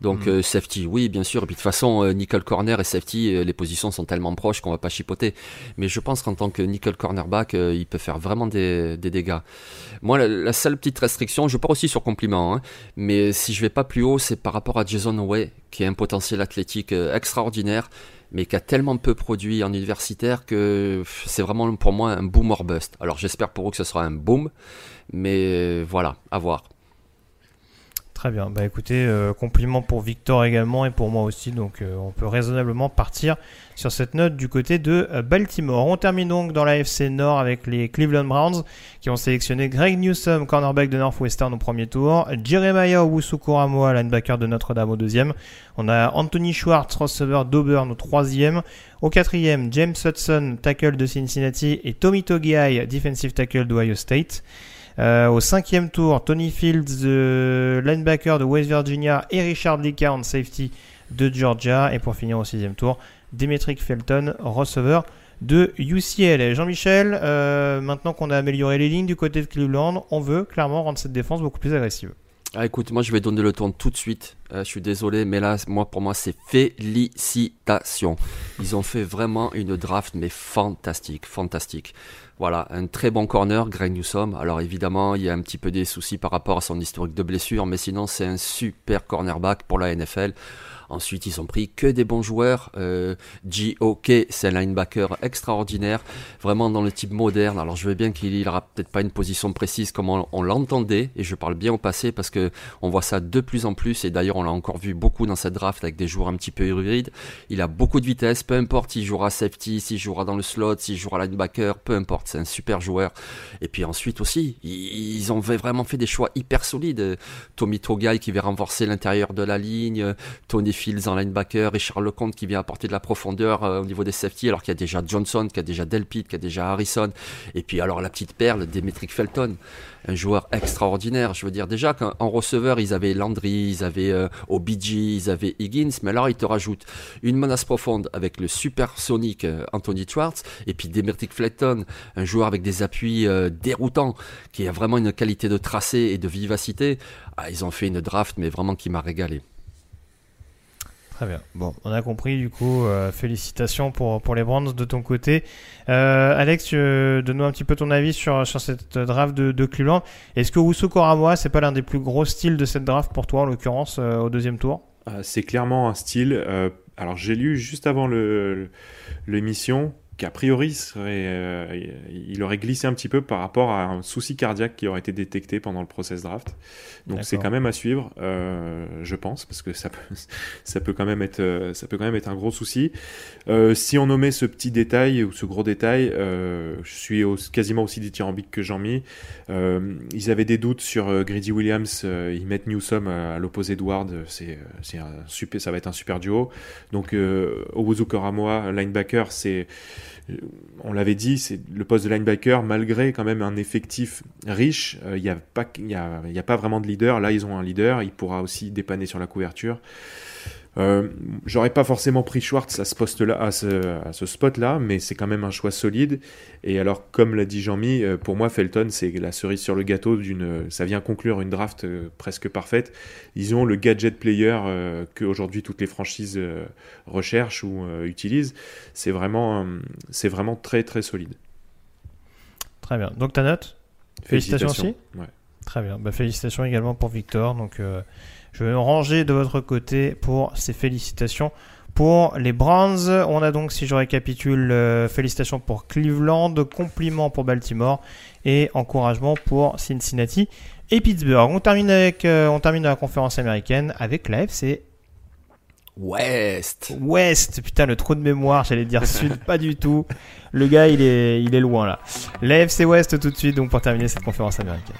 Donc mm. euh, safety, oui, bien sûr. Et puis de toute façon, euh, nickel corner et safety, euh, les positions sont tellement proches qu'on va pas chipoter. Mais je pense qu'en tant que nickel cornerback, il peut faire vraiment des, dégâts. Moi, la, seule petite restriction, je pars aussi sur compliment, hein, mais si je vais pas plus haut, c'est par rapport à Jason Way, qui a un potentiel athlétique extraordinaire, mais qui a tellement peu produit en universitaire que c'est vraiment pour moi un boom or bust. Alors j'espère pour vous que ce sera un boom, mais voilà, à voir. Très bien. Bah écoutez, euh, compliment pour Victor également et pour moi aussi. Donc euh, on peut raisonnablement partir sur cette note du côté de euh, Baltimore. On termine donc dans la FC Nord avec les Cleveland Browns qui ont sélectionné Greg Newsom, cornerback de Northwestern au premier tour, Jeremiah Owusu-Koramoah, linebacker de Notre-Dame au deuxième. On a Anthony Schwartz, receiver d'Auburn au troisième. Au quatrième, James Hudson, tackle de Cincinnati et Tommy Togiai, defensive tackle d'Ohio State. Euh, au cinquième tour, Tony Fields, euh, linebacker de West Virginia, et Richard Leacoun, safety de Georgia. Et pour finir au sixième tour, Demetric Felton, receveur de UCLA. Jean-Michel, euh, maintenant qu'on a amélioré les lignes du côté de Cleveland, on veut clairement rendre cette défense beaucoup plus agressive. Ah, écoute, moi je vais donner le ton tout de suite. je suis désolé, mais là, moi pour moi, c'est félicitations. Ils ont fait vraiment une draft, mais fantastique, fantastique. Voilà, un très bon corner, Greg Newsom. Alors évidemment, il y a un petit peu des soucis par rapport à son historique de blessure, mais sinon c'est un super cornerback pour la NFL. Ensuite, ils ont pris que des bons joueurs. Euh, G.O.K., c'est un linebacker extraordinaire, vraiment dans le type moderne. Alors, je veux bien qu'il n'aura peut-être pas une position précise comme on, l'entendait, et je parle bien au passé parce que on voit ça de plus en plus, et d'ailleurs, on l'a encore vu beaucoup dans cette draft avec des joueurs un petit peu hybrides. Il a beaucoup de vitesse, peu importe s'il jouera safety, s'il jouera dans le slot, s'il jouera linebacker, peu importe, c'est un super joueur. Et puis ensuite aussi, ils ont vraiment fait des choix hyper solides. Tommy Togai qui va renforcer l'intérieur de la ligne, Tony Fields en linebacker, Richard Lecomte qui vient apporter de la profondeur euh, au niveau des safety, alors qu'il y a déjà Johnson, qu'il y a déjà Delpit, qu'il y a déjà Harrison. Et puis alors la petite perle, Demetric Felton, un joueur extraordinaire. Je veux dire, déjà qu'en receveur, ils avaient Landry, ils avaient euh, OBG, ils avaient Higgins, mais alors ils te rajoutent une menace profonde avec le supersonique euh, Anthony Schwartz, et puis Demetric Felton, un joueur avec des appuis déroutants, qui a vraiment une qualité de tracé et de vivacité. Ah, ils ont fait une draft, mais vraiment qui m'a régalé. Très bien. Bon, on a compris du coup. Euh, félicitations pour, pour les Brands de ton côté. Euh, Alex, donne-nous un petit peu ton avis sur, sur cette draft de, de Cleveland. Est-ce que Wusu Koramoa, c'est pas l'un des plus gros styles de cette draft pour toi, en l'occurrence, euh, au deuxième tour? C'est clairement un style. alors, j'ai lu juste avant l'émission qu'a priori serait, il aurait glissé un petit peu par rapport à un souci cardiaque qui aurait été détecté pendant le process draft. Donc c'est quand même à suivre, euh, je pense, parce que ça peut, ça peut quand même être, euh, ça peut quand même être un gros souci. Euh, si on nommait ce petit détail ou ce gros détail, je suis quasiment aussi dithyrambique que Jean-Mi. ils avaient des doutes sur Grady Williams, ils mettent Newsom à, l'opposé d'Ward, c'est, c'est un super, ça va être un super duo. Donc Owuzu Koramoa, linebacker, c'est on l'avait dit, c'est le poste de linebacker, malgré quand même un effectif riche, il n'y a, pas, a, a pas vraiment de leader. Là, ils ont un leader, il pourra aussi dépanner sur la couverture. Euh, j'aurais pas forcément pris Schwartz à ce poste-là, à ce, spot-là, mais c'est quand même un choix solide. Et alors, comme l'a dit Jean-Mi, euh, pour moi, Felton, c'est la cerise sur le gâteau d'une. Ça vient conclure une draft euh, presque parfaite. Ils ont le gadget player que aujourd'hui toutes les franchises recherchent ou utilisent. C'est vraiment, c'est vraiment très très solide. Très bien. Donc ta note? Félicitations, aussi? Très bien. Bah, félicitations également pour Victor. Donc je vais me ranger de votre côté pour ces félicitations pour les Browns. On a donc, si je récapitule, euh, félicitations pour Cleveland, compliments pour Baltimore et encouragement pour Cincinnati et Pittsburgh. On termine avec, euh, on termine la conférence américaine avec la FC West. West, putain le trou de mémoire, j'allais dire sud, pas du tout. Le gars, il est, il est loin là. La FC West tout de suite, donc pour terminer cette conférence américaine.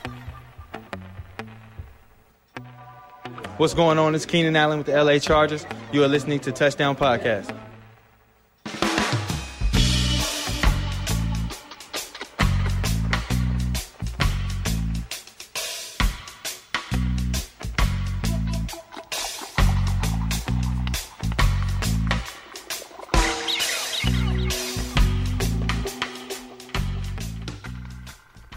What's going on? It's Keenan Allen with the LA Chargers. You are listening to Touchdown Podcast.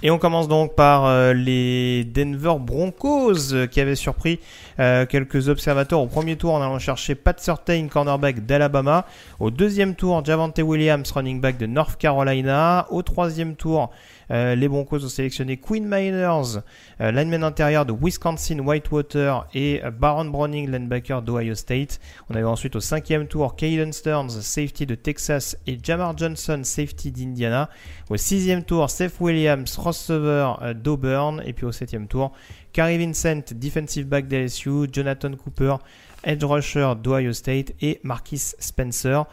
Et on commence donc par euh, les Denver Broncos euh, qui avaient surpris euh, quelques observateurs au premier tour en allant chercher Pat Surtain, cornerback d'Alabama. Au deuxième tour, Javante Williams, running back de North Carolina. Au troisième tour, Euh, les Broncos ont sélectionné Quinn Miners, euh, lineman intérieur de Wisconsin Whitewater et Baron Browning, linebacker d'Ohio State. On avait ensuite au cinquième tour Caden Stearns, safety de Texas et Jamar Johnson, safety d'Indiana. Au sixième tour, Seth Williams, receiver d'Auburn. Et puis au septième tour, Carrie Vincent, defensive back d'LSU, Jonathan Cooper, edge rusher d'Ohio State et Marquis Spencer,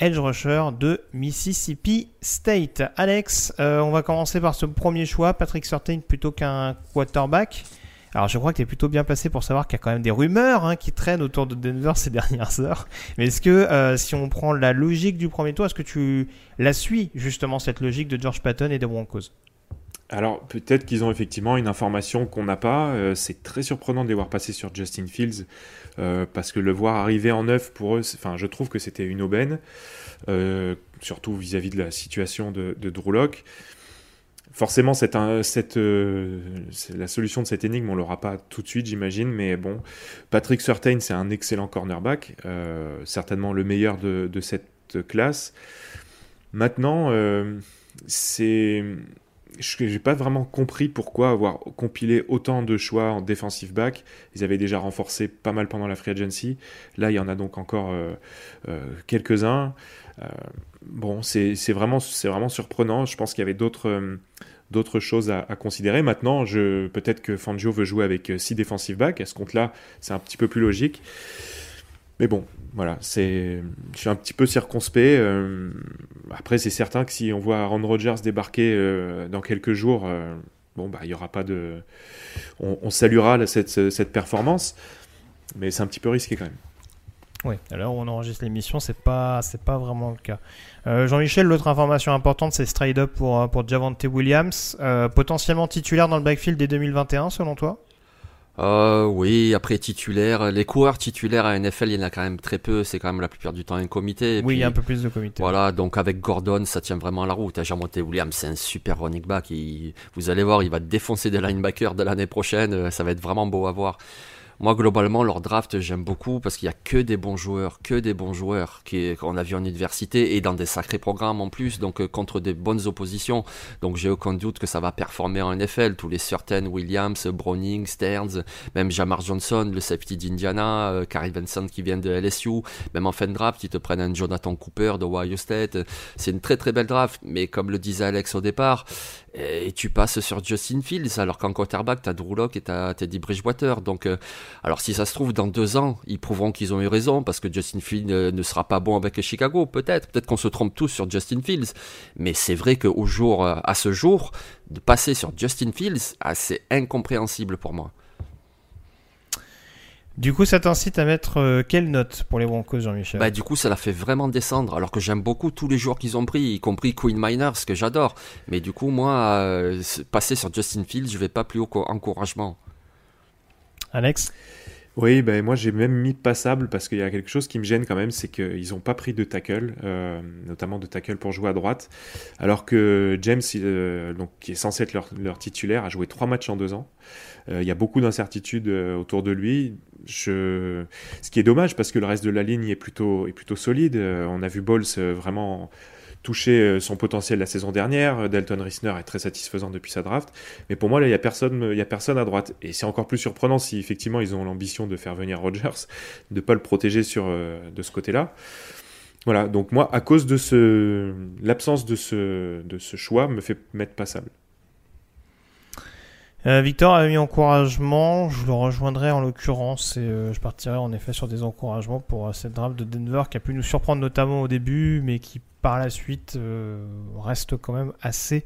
edge rusher de Mississippi State. Alex, euh, on va commencer par ce premier choix, Patrick Surtain plutôt qu'un quarterback. Alors je crois que tu es plutôt bien placé pour savoir qu'il y a quand même des rumeurs hein, qui traînent autour de Denver ces dernières heures. Mais est-ce que euh, si on prend la logique du premier tour, est-ce que tu la suis justement cette logique de George Patton et des Broncos? Alors peut-être qu'ils ont effectivement une information qu'on n'a pas. Euh, c'est très surprenant de les voir passer sur Justin Fields euh, parce que le voir arriver en neuf pour eux, enfin je trouve que c'était une aubaine, euh, surtout vis-à-vis de la situation de, de. Forcément, la solution de cette énigme, on l'aura pas tout de suite, j'imagine, mais bon, Patrick Surtain, c'est un excellent cornerback, certainement le meilleur de cette classe. Maintenant, c'est je n'ai pas vraiment compris pourquoi avoir compilé autant de choix en defensive back. Ils avaient déjà renforcé pas mal pendant la free agency. Là, il y en a donc encore euh, euh, quelques-uns. Euh, bon, c'est vraiment, vraiment surprenant. Je pense qu'il y avait d'autres d'autres choses à, considérer. Maintenant, peut-être que Fangio veut jouer avec six defensive back. À ce compte-là, c'est un petit peu plus logique. Mais bon, voilà, c'est, je suis un petit peu circonspect. Euh, après, c'est certain que si on voit Aaron Rodgers débarquer euh, dans quelques jours, euh, bon, bah, il y aura pas de, on, saluera cette, performance, mais c'est un petit peu risqué quand même. Oui, alors on enregistre l'émission, c'est pas, c'est pas vraiment le cas. Jean-Michel, l'autre information importante, c'est straight up pour, pour Javante Williams, potentiellement titulaire dans le backfield dès 2021, selon toi? Euh, oui, après titulaire, les coureurs titulaires à NFL, il y en a quand même très peu. C'est quand même la plupart du temps un comité. oui, il y a un peu plus de comité. Voilà, donc avec Gordon, ça tient vraiment la route. Jean-Monté Williams, c'est un super running back. vous allez voir, il va défoncer des linebackers de l'année prochaine. Ça va être vraiment beau à voir. Moi, globalement, leur draft, j'aime beaucoup parce qu'il y a que des bons joueurs, que des bons joueurs qu'on a vu en université et dans des sacrés programmes en plus, donc euh, contre des bonnes oppositions. Donc, j'ai aucun doute que ça va performer en NFL. Tous les certaines Williams, Browning, Stearns, même Jamar Johnson, le safety d'Indiana, euh, Carrie Vincent qui vient de LSU, même en fin de draft, ils te prennent un Jonathan Cooper de Ohio State. C'est une très très belle draft, mais comme le disait Alex au départ, et tu passes sur Justin Fields alors qu'en quarterback t'as Drew Locke et t'as Teddy Bridgewater. Donc euh, alors si ça se trouve dans deux ans ils prouveront qu'ils ont eu raison parce que Justin Fields euh, ne sera pas bon avec Chicago peut-être. Peut-être qu'on se trompe tous sur Justin Fields. Mais c'est vrai qu'au jour euh, à ce jour de passer sur Justin Fields ah, c'est incompréhensible pour moi du coup, ça t'incite à mettre euh, quelle note pour les Broncos, Jean-Michel bah, Du coup, ça la fait vraiment descendre, alors que j'aime beaucoup tous les joueurs qu'ils ont pris, y compris Queen Miners, que j'adore. Mais du coup, moi, euh, passer sur Justin Fields, je vais pas plus haut encouragement. Alex? Oui, ben moi j'ai même mis passable parce qu'il y a quelque chose qui me gêne quand même, c'est qu'ils n'ont pas pris de tackle, euh, notamment de tackle pour jouer à droite, alors que James, donc, qui est censé être leur, titulaire, a joué trois matchs en deux ans. il y a beaucoup d'incertitudes autour de lui. Ce qui est dommage parce que le reste de la ligne est plutôt, est plutôt solide. Euh, on a vu euh, vraiment toucher euh, son potentiel la saison dernière. Dalton Risner est très satisfaisant depuis sa draft. Mais pour moi, là, il n'y a, personne, a personne à droite. Et c'est encore plus surprenant si effectivement ils ont l'ambition de faire venir Rodgers, de ne pas le protéger sur, de ce côté-là. Voilà, donc moi, à cause de ce, l'absence de ce, de ce choix, me fait mettre passable. Euh, Victor a mis encouragement, je le rejoindrai en l'occurrence et euh, je partirai en effet sur des encouragements pour euh, cette draft de Denver qui a pu nous surprendre notamment au début mais qui par la suite reste quand même assez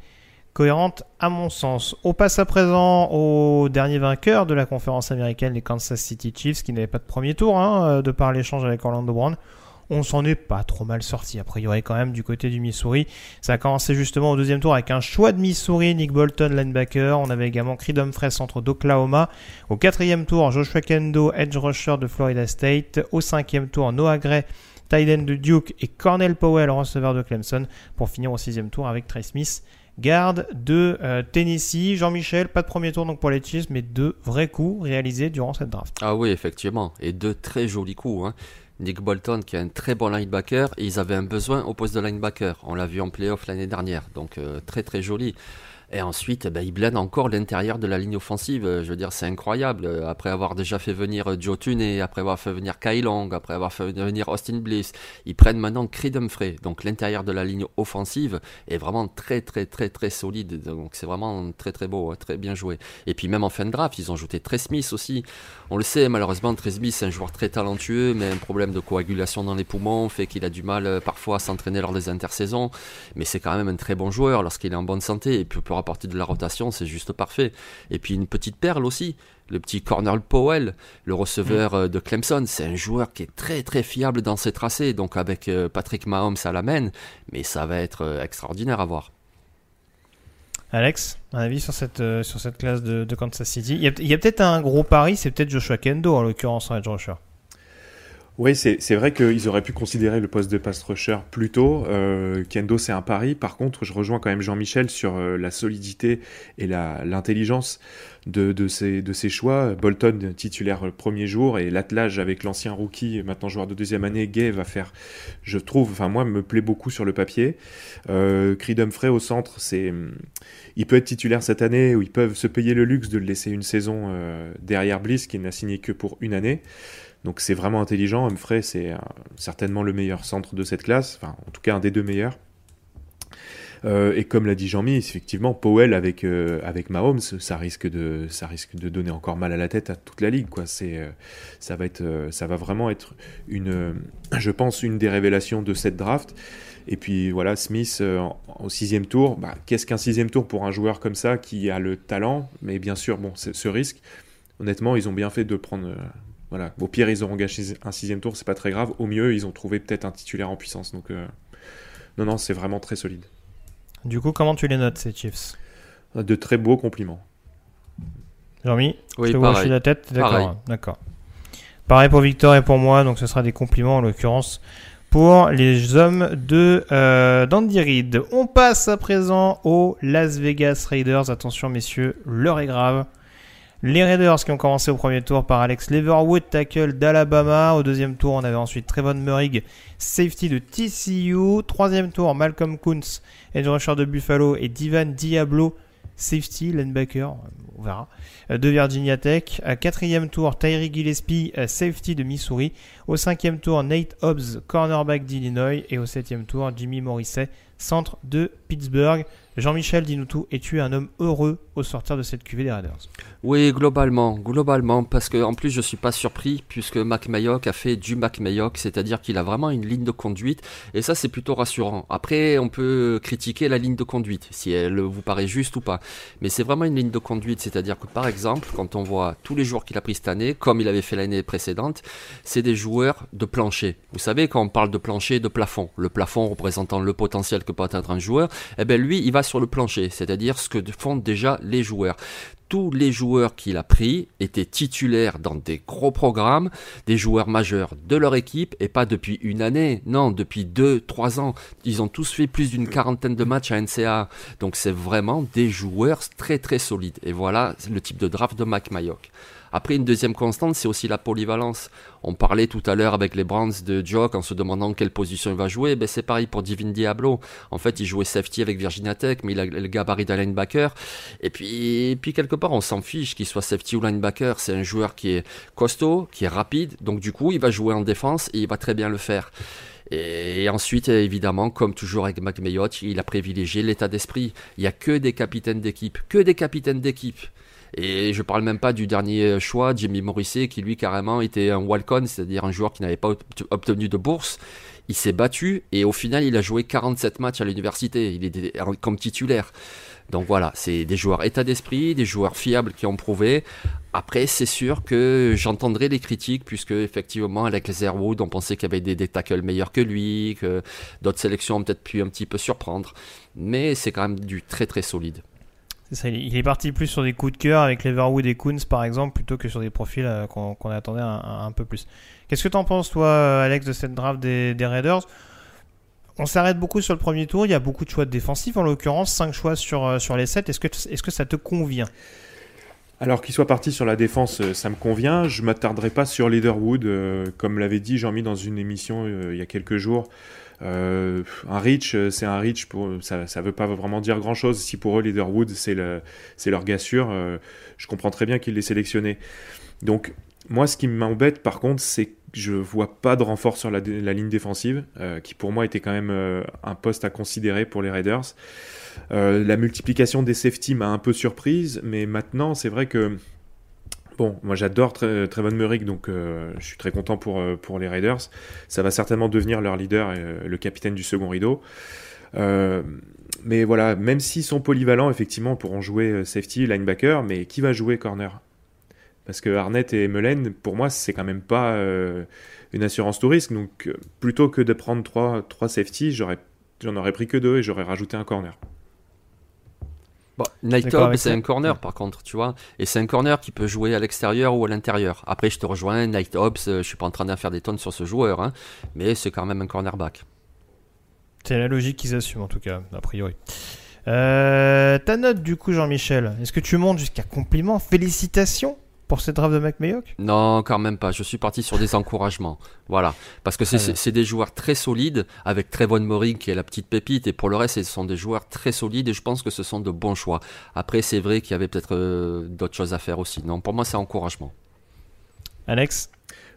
cohérente à mon sens. On passe à présent au dernier vainqueur de la conférence américaine, les Kansas City Chiefs qui n'avaient pas de premier tour hein, de par l'échange avec Orlando Brown on s'en est pas trop mal sorti. A priori, quand même, du côté du Missouri. Ça a commencé justement au deuxième tour avec un choix de Missouri, Nick Bolton, linebacker. On avait également Creed Humphreys, centre d'Oklahoma. Au quatrième tour, Joshua Kendo, edge rusher de Florida State. Au cinquième tour, Noah Gray, tight de Duke et Cornell Powell, receveur de Clemson. Pour finir au sixième tour avec Trey Smith. Garde de euh, Tennessee. Jean-Michel, pas de premier tour donc pour les Chiefs, mais deux vrais coups réalisés durant cette draft. Ah oui, effectivement. Et deux très jolis coups. Hein. Nick Bolton qui est un très bon linebacker ils avaient un besoin au poste de linebacker. On l'a vu en playoff l'année dernière, donc euh, très très joli. Et ensuite, ben, il blende encore l'intérieur de la ligne offensive. Je veux dire, c'est incroyable. Après avoir déjà fait venir Joe et après avoir fait venir Kai Long, après avoir fait venir Austin Bliss, ils prennent maintenant Creed Humphrey. Donc l'intérieur de la ligne offensive est vraiment très très très très solide. Donc c'est vraiment très très beau, hein, très bien joué. Et puis même en fin de draft, ils ont ajouté Trey Smith aussi. On le sait, malheureusement, Trey Smith c'est un joueur très talentueux, mais un problème de coagulation dans les poumons fait qu'il a du mal euh, parfois à s'entraîner lors des intersaisons. Mais c'est quand même un très bon joueur lorsqu'il est en bonne santé et puis peut rapporter de la rotation, c'est juste parfait. Et puis une petite perle aussi, le petit Cornell Powell, le receveur mm. euh, de Clemson, c'est un joueur qui est très très fiable dans ses tracés, donc avec euh, Patrick Mahomes à la main, mais ça va être extraordinaire à voir. Alex, un avis sur cette, sur cette classe de, Kansas City? Il y a, peut-être un gros pari, c'est peut-être Joshua Kendo en l'occurrence en edge rusher. Oui, c'est vrai qu'ils auraient pu considérer le poste de pass rusher plus tôt. Euh, Kendo, c'est un pari. Par contre, je rejoins quand même Jean-Michel sur euh, la solidité et l'intelligence de, de, choix. Bolton, titulaire premier jour, et l'attelage avec l'ancien rookie, maintenant joueur de deuxième année, Gay, va faire, je trouve, enfin moi, me plaît beaucoup sur le papier. Euh, Creed au centre, c'est, il peut être titulaire cette année, ou ils peuvent se payer le luxe de le laisser une saison euh, derrière Bliss, qui n'a signé que pour une année. Donc c'est vraiment intelligent. Humphrey, c'est euh, certainement le meilleur centre de cette classe, enfin en tout cas un des deux meilleurs. Euh, et comme l'a dit Jean-Mi, effectivement, Powell avec, euh, Mahomes, ça risque, de, donner encore mal à la tête à toute la ligue. Ça va vraiment être, une, je pense, une des révélations de cette draft. Et puis voilà, Smith au sixième tour. Bah, qu'est-ce qu'un sixième tour pour un joueur comme ça qui a le talent? Mais bien sûr, bon, ce risque, honnêtement, ils ont bien fait de prendre voilà. Au pire, ils auront gâché un sixième tour, c'est pas très grave. Au mieux, ils ont trouvé peut-être un titulaire en puissance. Donc, euh, non, non, c'est vraiment très solide. Du coup, comment tu les notes, ces Chiefs? De très beaux compliments. Jean-Mi, oui, je te la tête D'accord. D'accord. Pareil pour Victor et pour moi, donc ce sera des compliments en l'occurrence pour les hommes de euh, d'Andy Reid. On passe à présent aux Las Vegas Raiders. Attention messieurs, l'heure est grave. Les Raiders qui ont commencé au premier tour par Alex Leverwood, tackle d'Alabama. Au deuxième tour, on avait ensuite Trevon Murray, safety de TCU. Troisième tour, Malcolm Kuntz, edge rusher de Buffalo et Divan Diablo, safety, linebacker, on verra, de Virginia Tech. Quatrième tour, Tyree Gillespie, safety de Missouri. Au cinquième tour, Nate Hobbs, cornerback d'Illinois. Et au septième tour, Jimmy Morrissey, centre de Pittsburgh. Jean-Michel, dis-nous tout, es-tu un homme heureux au sortir de cette cuvée des Raiders Oui, globalement, globalement, parce que en plus je suis pas surpris puisque Mac Mayock a fait du Mac Mayock, c'est-à-dire qu'il a vraiment une ligne de conduite et ça c'est plutôt rassurant. Après, on peut critiquer la ligne de conduite si elle vous paraît juste ou pas, mais c'est vraiment une ligne de conduite, c'est-à-dire que par exemple, quand on voit tous les joueurs qu'il a pris cette année, comme il avait fait l'année précédente, c'est des joueurs de plancher. Vous savez quand on parle de plancher, de plafond, le plafond représentant le potentiel que peut atteindre un joueur, eh ben lui, il va sur le plancher, c'est-à-dire ce que font déjà les joueurs tous les joueurs qu'il a pris étaient titulaires dans des gros programmes, des joueurs majeurs de leur équipe, et pas depuis une année, non, depuis deux, trois ans. Ils ont tous fait plus d'une quarantaine de matchs à NCA. Donc c'est vraiment des joueurs très très solides. Et voilà le type de draft de Mac Mayock. Après, une deuxième constante, c'est aussi la polyvalence. On parlait tout à l'heure avec les Browns de Jock en se demandant quelle position il va jouer. Ben, c'est pareil pour Divin Diablo. En fait, il jouait safety avec Virginia Tech, mais il a le gabarit d'un linebacker. Et puis, quelque part, on s'en fiche qu'il soit safety ou linebacker. C'est un joueur qui est costaud, qui est rapide. Donc, du coup, il va jouer en défense et il va très bien le faire. Et ensuite, évidemment, comme toujours avec McMayotte, il a privilégié l'état d'esprit. Il n'y a que des capitaines d'équipe, que des capitaines d'équipe. Et je parle même pas du dernier choix, Jimmy Morrissey, qui lui carrément était un walk-on, c'est-à-dire un joueur qui n'avait pas obtenu de bourse. Il s'est battu et au final il a joué 47 matchs à l'université, il est comme titulaire. Donc voilà, c'est des joueurs état d'esprit, des joueurs fiables qui ont prouvé. Après, c'est sûr que j'entendrai les critiques, puisque effectivement, avec les Airwood, on pensait qu'il y avait des tackles meilleurs que lui, que d'autres sélections ont peut-être pu un petit peu surprendre. Mais c'est quand même du très très solide il est parti plus sur des coups de cœur avec Leverwood et Coons par exemple, plutôt que sur des profils euh, qu'on attendait un, peu plus. Qu'est-ce que tu en penses, toi, Alex, de cette draft des, Raiders? On s'arrête beaucoup sur le premier tour, il y a beaucoup de choix défensifs en l'occurrence, 5 choix sur, euh, sur les 7. Est-ce que, est -ce que ça te convient? Alors qu'il soit parti sur la défense, euh, ça me convient. Je m'attarderai pas sur Leaderwood, euh, comme l'avait dit Jean-Mi dans une émission euh, il y a quelques jours. Un reach, c'est un reach, pour, ça ne veut pas vraiment dire grand-chose. Si pour eux, Leaderwood, c'est le, leur gars sûr, je comprends très bien qu'il l'ait sélectionné. Donc, moi, ce qui m'embête, par contre, c'est que je vois pas de renfort sur la, ligne défensive, qui pour moi était quand même un poste à considérer pour les Raiders. Euh, la multiplication des safety m'a un peu surprise, mais maintenant, c'est vrai que. Bon, moi j'adore Trevon Murray, donc euh, je suis très content pour, euh, pour les Raiders. Ça va certainement devenir leur leader le capitaine du second rideau. mais voilà, même s'ils sont polyvalents, effectivement, pourront jouer safety, linebacker, mais qui va jouer corner? Parce que Arnett et Melen, pour moi, c'est quand même pas une assurance tout risque. Donc plutôt que de prendre trois, trois safety, j'en aurais pris que deux et j'aurais rajouté un corner. Bon, Night c'est un corner par contre, tu vois. Et c'est un corner qui peut jouer à l'extérieur ou à l'intérieur. Après, je te rejoins, Night Hobbs, je suis pas en train d'en faire des tonnes sur ce joueur, hein, mais c'est quand même un cornerback. C'est la logique qu'ils assument en tout cas, a priori. Euh, ta note du coup, Jean-Michel, est-ce que tu montes jusqu'à compliment Félicitations pour cette draft de McMayock Non, quand même pas. Je suis parti sur des encouragements. Voilà. Parce que c'est des joueurs très solides, avec Trevon Moring qui est la petite pépite, et pour le reste, ce sont des joueurs très solides, et je pense que ce sont de bons choix. Après, c'est vrai qu'il y avait peut-être euh, d'autres choses à faire aussi. Non, pour moi, c'est encouragement. Alex?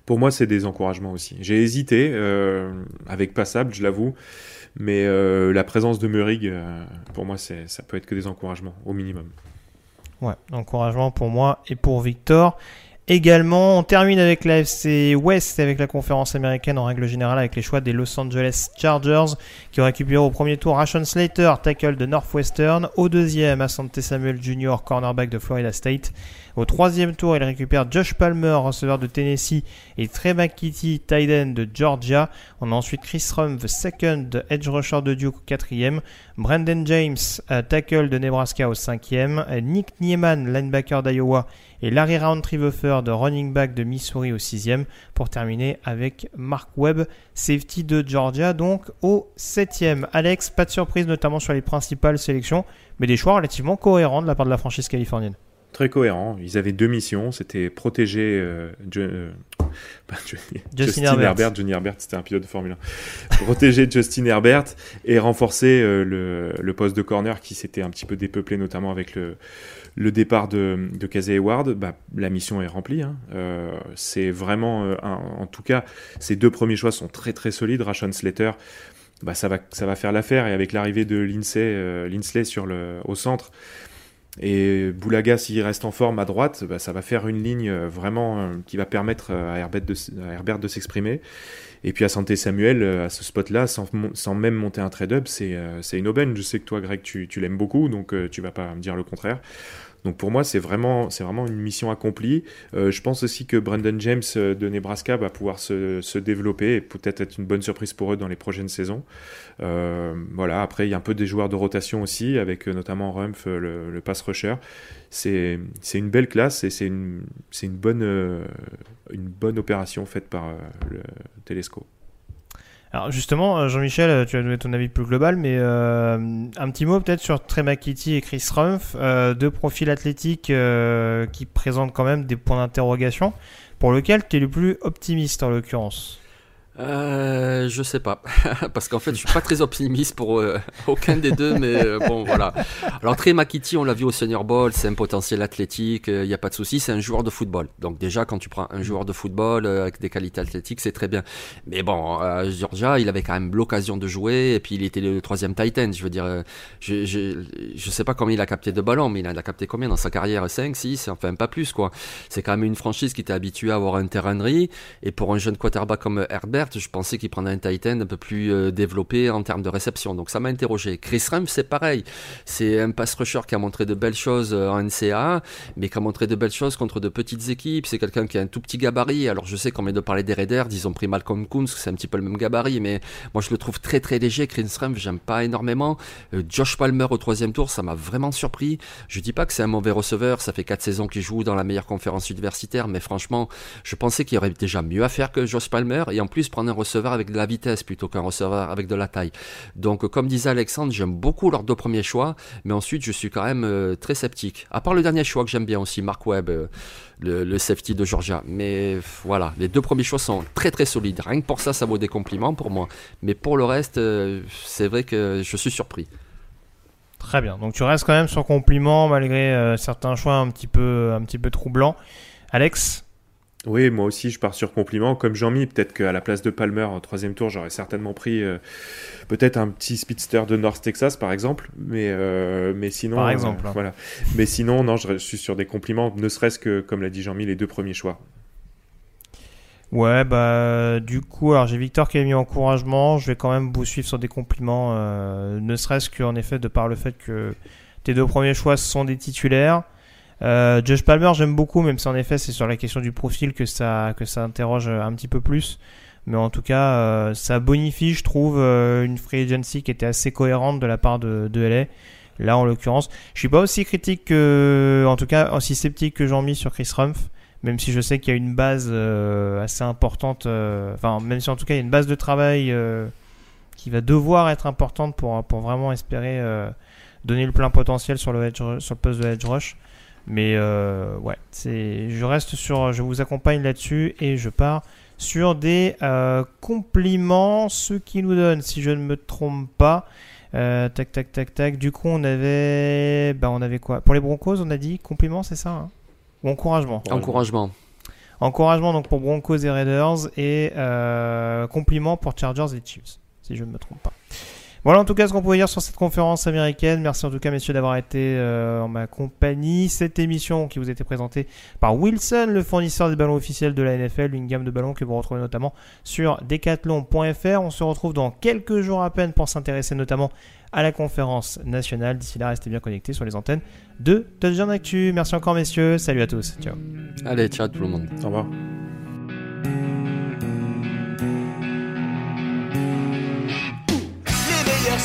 Pour moi, c'est des encouragements aussi. J'ai hésité, euh, avec Passable, je l'avoue, mais euh, la présence de Murig, pour moi, ça peut être que des encouragements, au minimum. Ouais, encouragement pour moi et pour Victor. Également, on termine avec la FC West, avec la conférence américaine en règle générale, avec les choix des Los Angeles Chargers, qui ont récupéré au premier tour Rashon Slater, tackle de Northwestern, au deuxième, Asante Samuel Jr., cornerback de Florida State, au troisième tour, il récupère Josh Palmer, receveur de Tennessee, et Trey McKitty, tight de Georgia. On a ensuite Chris the second edge rusher de Duke au quatrième. Brandon James, tackle de Nebraska au cinquième. Nick Nieman, linebacker d'Iowa. Et Larry Roundtree de running back de Missouri au sixième. Pour terminer avec Mark Webb, safety de Georgia, donc au septième. Alex, pas de surprise notamment sur les principales sélections, mais des choix relativement cohérents de la part de la franchise californienne très cohérent. Ils avaient deux missions, c'était protéger euh, euh, Justin, Herbert. Johnny Herbert, c'était un pilote de Formule 1. protéger Justin Herbert et renforcer euh, le, poste de corner qui s'était un petit peu dépeuplé, notamment avec le, le départ de, de Casey Hayward. Bah, la mission est remplie. Hein. c'est vraiment, en tout cas, ces deux premiers choix sont très très solides. Rashon Slater. Bah, ça, va, ça va faire l'affaire et avec l'arrivée de Lindsay, Linsley sur le, au centre, et Boulaga, s'il reste en forme à droite, bah, ça va faire une ligne euh, vraiment euh, qui va permettre euh, à Herbert de, s'exprimer. Et puis à Santé Samuel, à ce spot-là, sans, sans, même monter un trade-up, c'est une aubaine. Je sais que toi, Greg, tu, tu l'aimes beaucoup, donc tu vas pas me dire le contraire. Donc pour moi, c'est vraiment, c'est vraiment une mission accomplie. Euh, je pense aussi que Brandon James euh, de Nebraska va pouvoir se, se développer et peut-être être une bonne surprise pour eux dans les prochaines saisons. Euh, voilà. Après, il y a un peu des joueurs de rotation aussi, avec notamment Rumpf, le, pass rusher. C'est, c'est une belle classe et c'est une, c'est une bonne, une bonne opération faite par le Telesco. Alors justement, euh, Jean-Michel, euh, tu as donné ton avis plus global, mais euh, un petit mot peut-être sur Trey McKitty et Chris Rumpf, deux profils athlétiques qui présentent quand même des points d'interrogation, pour lequel tu es le plus optimiste en l'occurrence? Euh, je sais pas, parce qu'en fait, je suis pas très optimiste pour euh, aucun des deux, mais euh, bon, voilà. Alors, Trey McKitty, on l'a vu au Senior Bowl, c'est un potentiel athlétique, il n'y a pas de souci, c'est un joueur de football. Donc déjà, quand tu prends un joueur de football avec des qualités athlétiques, c'est très bien. Mais bon, Georgia, il avait quand même l'occasion de jouer, et puis il était le troisième Titan. Je veux dire, je, je, je sais pas combien il a capté de ballons, mais il a capté combien dans sa carrière? 5, 6, enfin pas plus, quoi. C'est quand même une franchise qui était habituée à avoir un terrainerie, et pour un jeune quarterback comme Herbert, je pensais qu'il prendrait un Titan un peu plus euh, développé en termes de réception. Donc ça m'a interrogé. Chris Rumpf, c'est pareil. C'est un pass rusher qui a montré de belles choses euh, en NCA, mais qui a montré de belles choses contre de petites équipes. C'est quelqu'un qui a un tout petit gabarit. Alors je sais qu'on vient de parler des Raiders, ils ont pris Malcolm Coons, c'est un petit peu le même gabarit, mais moi je le trouve très très léger. Chris Rumpf, j'aime pas énormément. Euh, Josh Palmer au troisième tour, ça m'a vraiment surpris. Je dis pas que c'est un mauvais receveur, ça fait quatre saisons qu'il joue dans la meilleure conférence universitaire, mais franchement, je pensais qu'il y aurait déjà mieux à faire que Josh Palmer, et en plus un receveur avec de la vitesse plutôt qu'un receveur avec de la taille. Donc, comme disait Alexandre, j'aime beaucoup leurs deux premiers choix, mais ensuite, je suis quand même euh, très sceptique. À part le dernier choix que j'aime bien aussi, Mark Webb, euh, le, safety de Georgia. Mais voilà, les deux premiers choix sont très très solides. Rien que pour ça, ça vaut des compliments pour moi. Mais pour le reste, euh, c'est vrai que je suis surpris. Très bien. Donc tu restes quand même sur compliment malgré euh, certains choix un petit peu, un petit peu troublants. Alex? Oui, moi aussi, je pars sur compliment. Comme Jean-Mi, peut-être qu'à la place de Palmer en troisième tour, j'aurais certainement pris euh, peut-être un petit speedster de North Texas, par exemple. Mais, euh, mais sinon, par exemple, hein. voilà. Mais sinon, non, je, suis sur des compliments, ne serait-ce que, comme l'a dit Jean-Mi, les deux premiers choix. Ouais, bah du coup, alors j'ai Victor qui a mis encouragement. Je vais quand même vous suivre sur des compliments, euh, ne serait-ce qu'en effet de par le fait que tes deux premiers choix sont des titulaires. Euh, Josh Palmer, j'aime beaucoup, même si en effet c'est sur la question du profil que ça que ça interroge un petit peu plus. Mais en tout cas, euh, ça bonifie, je trouve, euh, une free agency qui était assez cohérente de la part de, de LA. Là, en l'occurrence, je suis pas aussi critique que, en tout cas, aussi sceptique que Jean-Mi sur Chris Rumpf, même si je sais qu'il y a une base euh, assez importante. Enfin, même si en tout cas il y a une base de travail qui va devoir être importante pour pour vraiment espérer donner le plein potentiel sur le edge, sur le poste de edge rush. Mais euh, ouais, c'est, je reste sur, je vous accompagne là-dessus et je pars sur des euh, compliments, ce qui nous donne, si je ne me trompe pas, euh, tac tac tac tac. Du coup, on avait, bah on avait quoi? Pour les Broncos, on a dit compliments, c'est ça hein? Ou encouragement? Encouragement. Encouragement donc pour Broncos et Raiders et euh, compliments pour Chargers et Chiefs, si je ne me trompe pas. Voilà en tout cas ce qu'on pouvait dire sur cette conférence américaine. Merci en tout cas messieurs d'avoir été euh, en ma compagnie. Cette émission qui vous a été présentée par Wilson, le fournisseur des ballons officiels de la NFL, une gamme de ballons que vous retrouvez notamment sur decathlon.fr. On se retrouve dans quelques jours à peine pour s'intéresser notamment à la conférence nationale. D'ici là, restez bien connectés sur les antennes de Touchdown Actu. Merci encore messieurs. Salut à tous. Ciao. Allez, ciao tout le monde. Au revoir.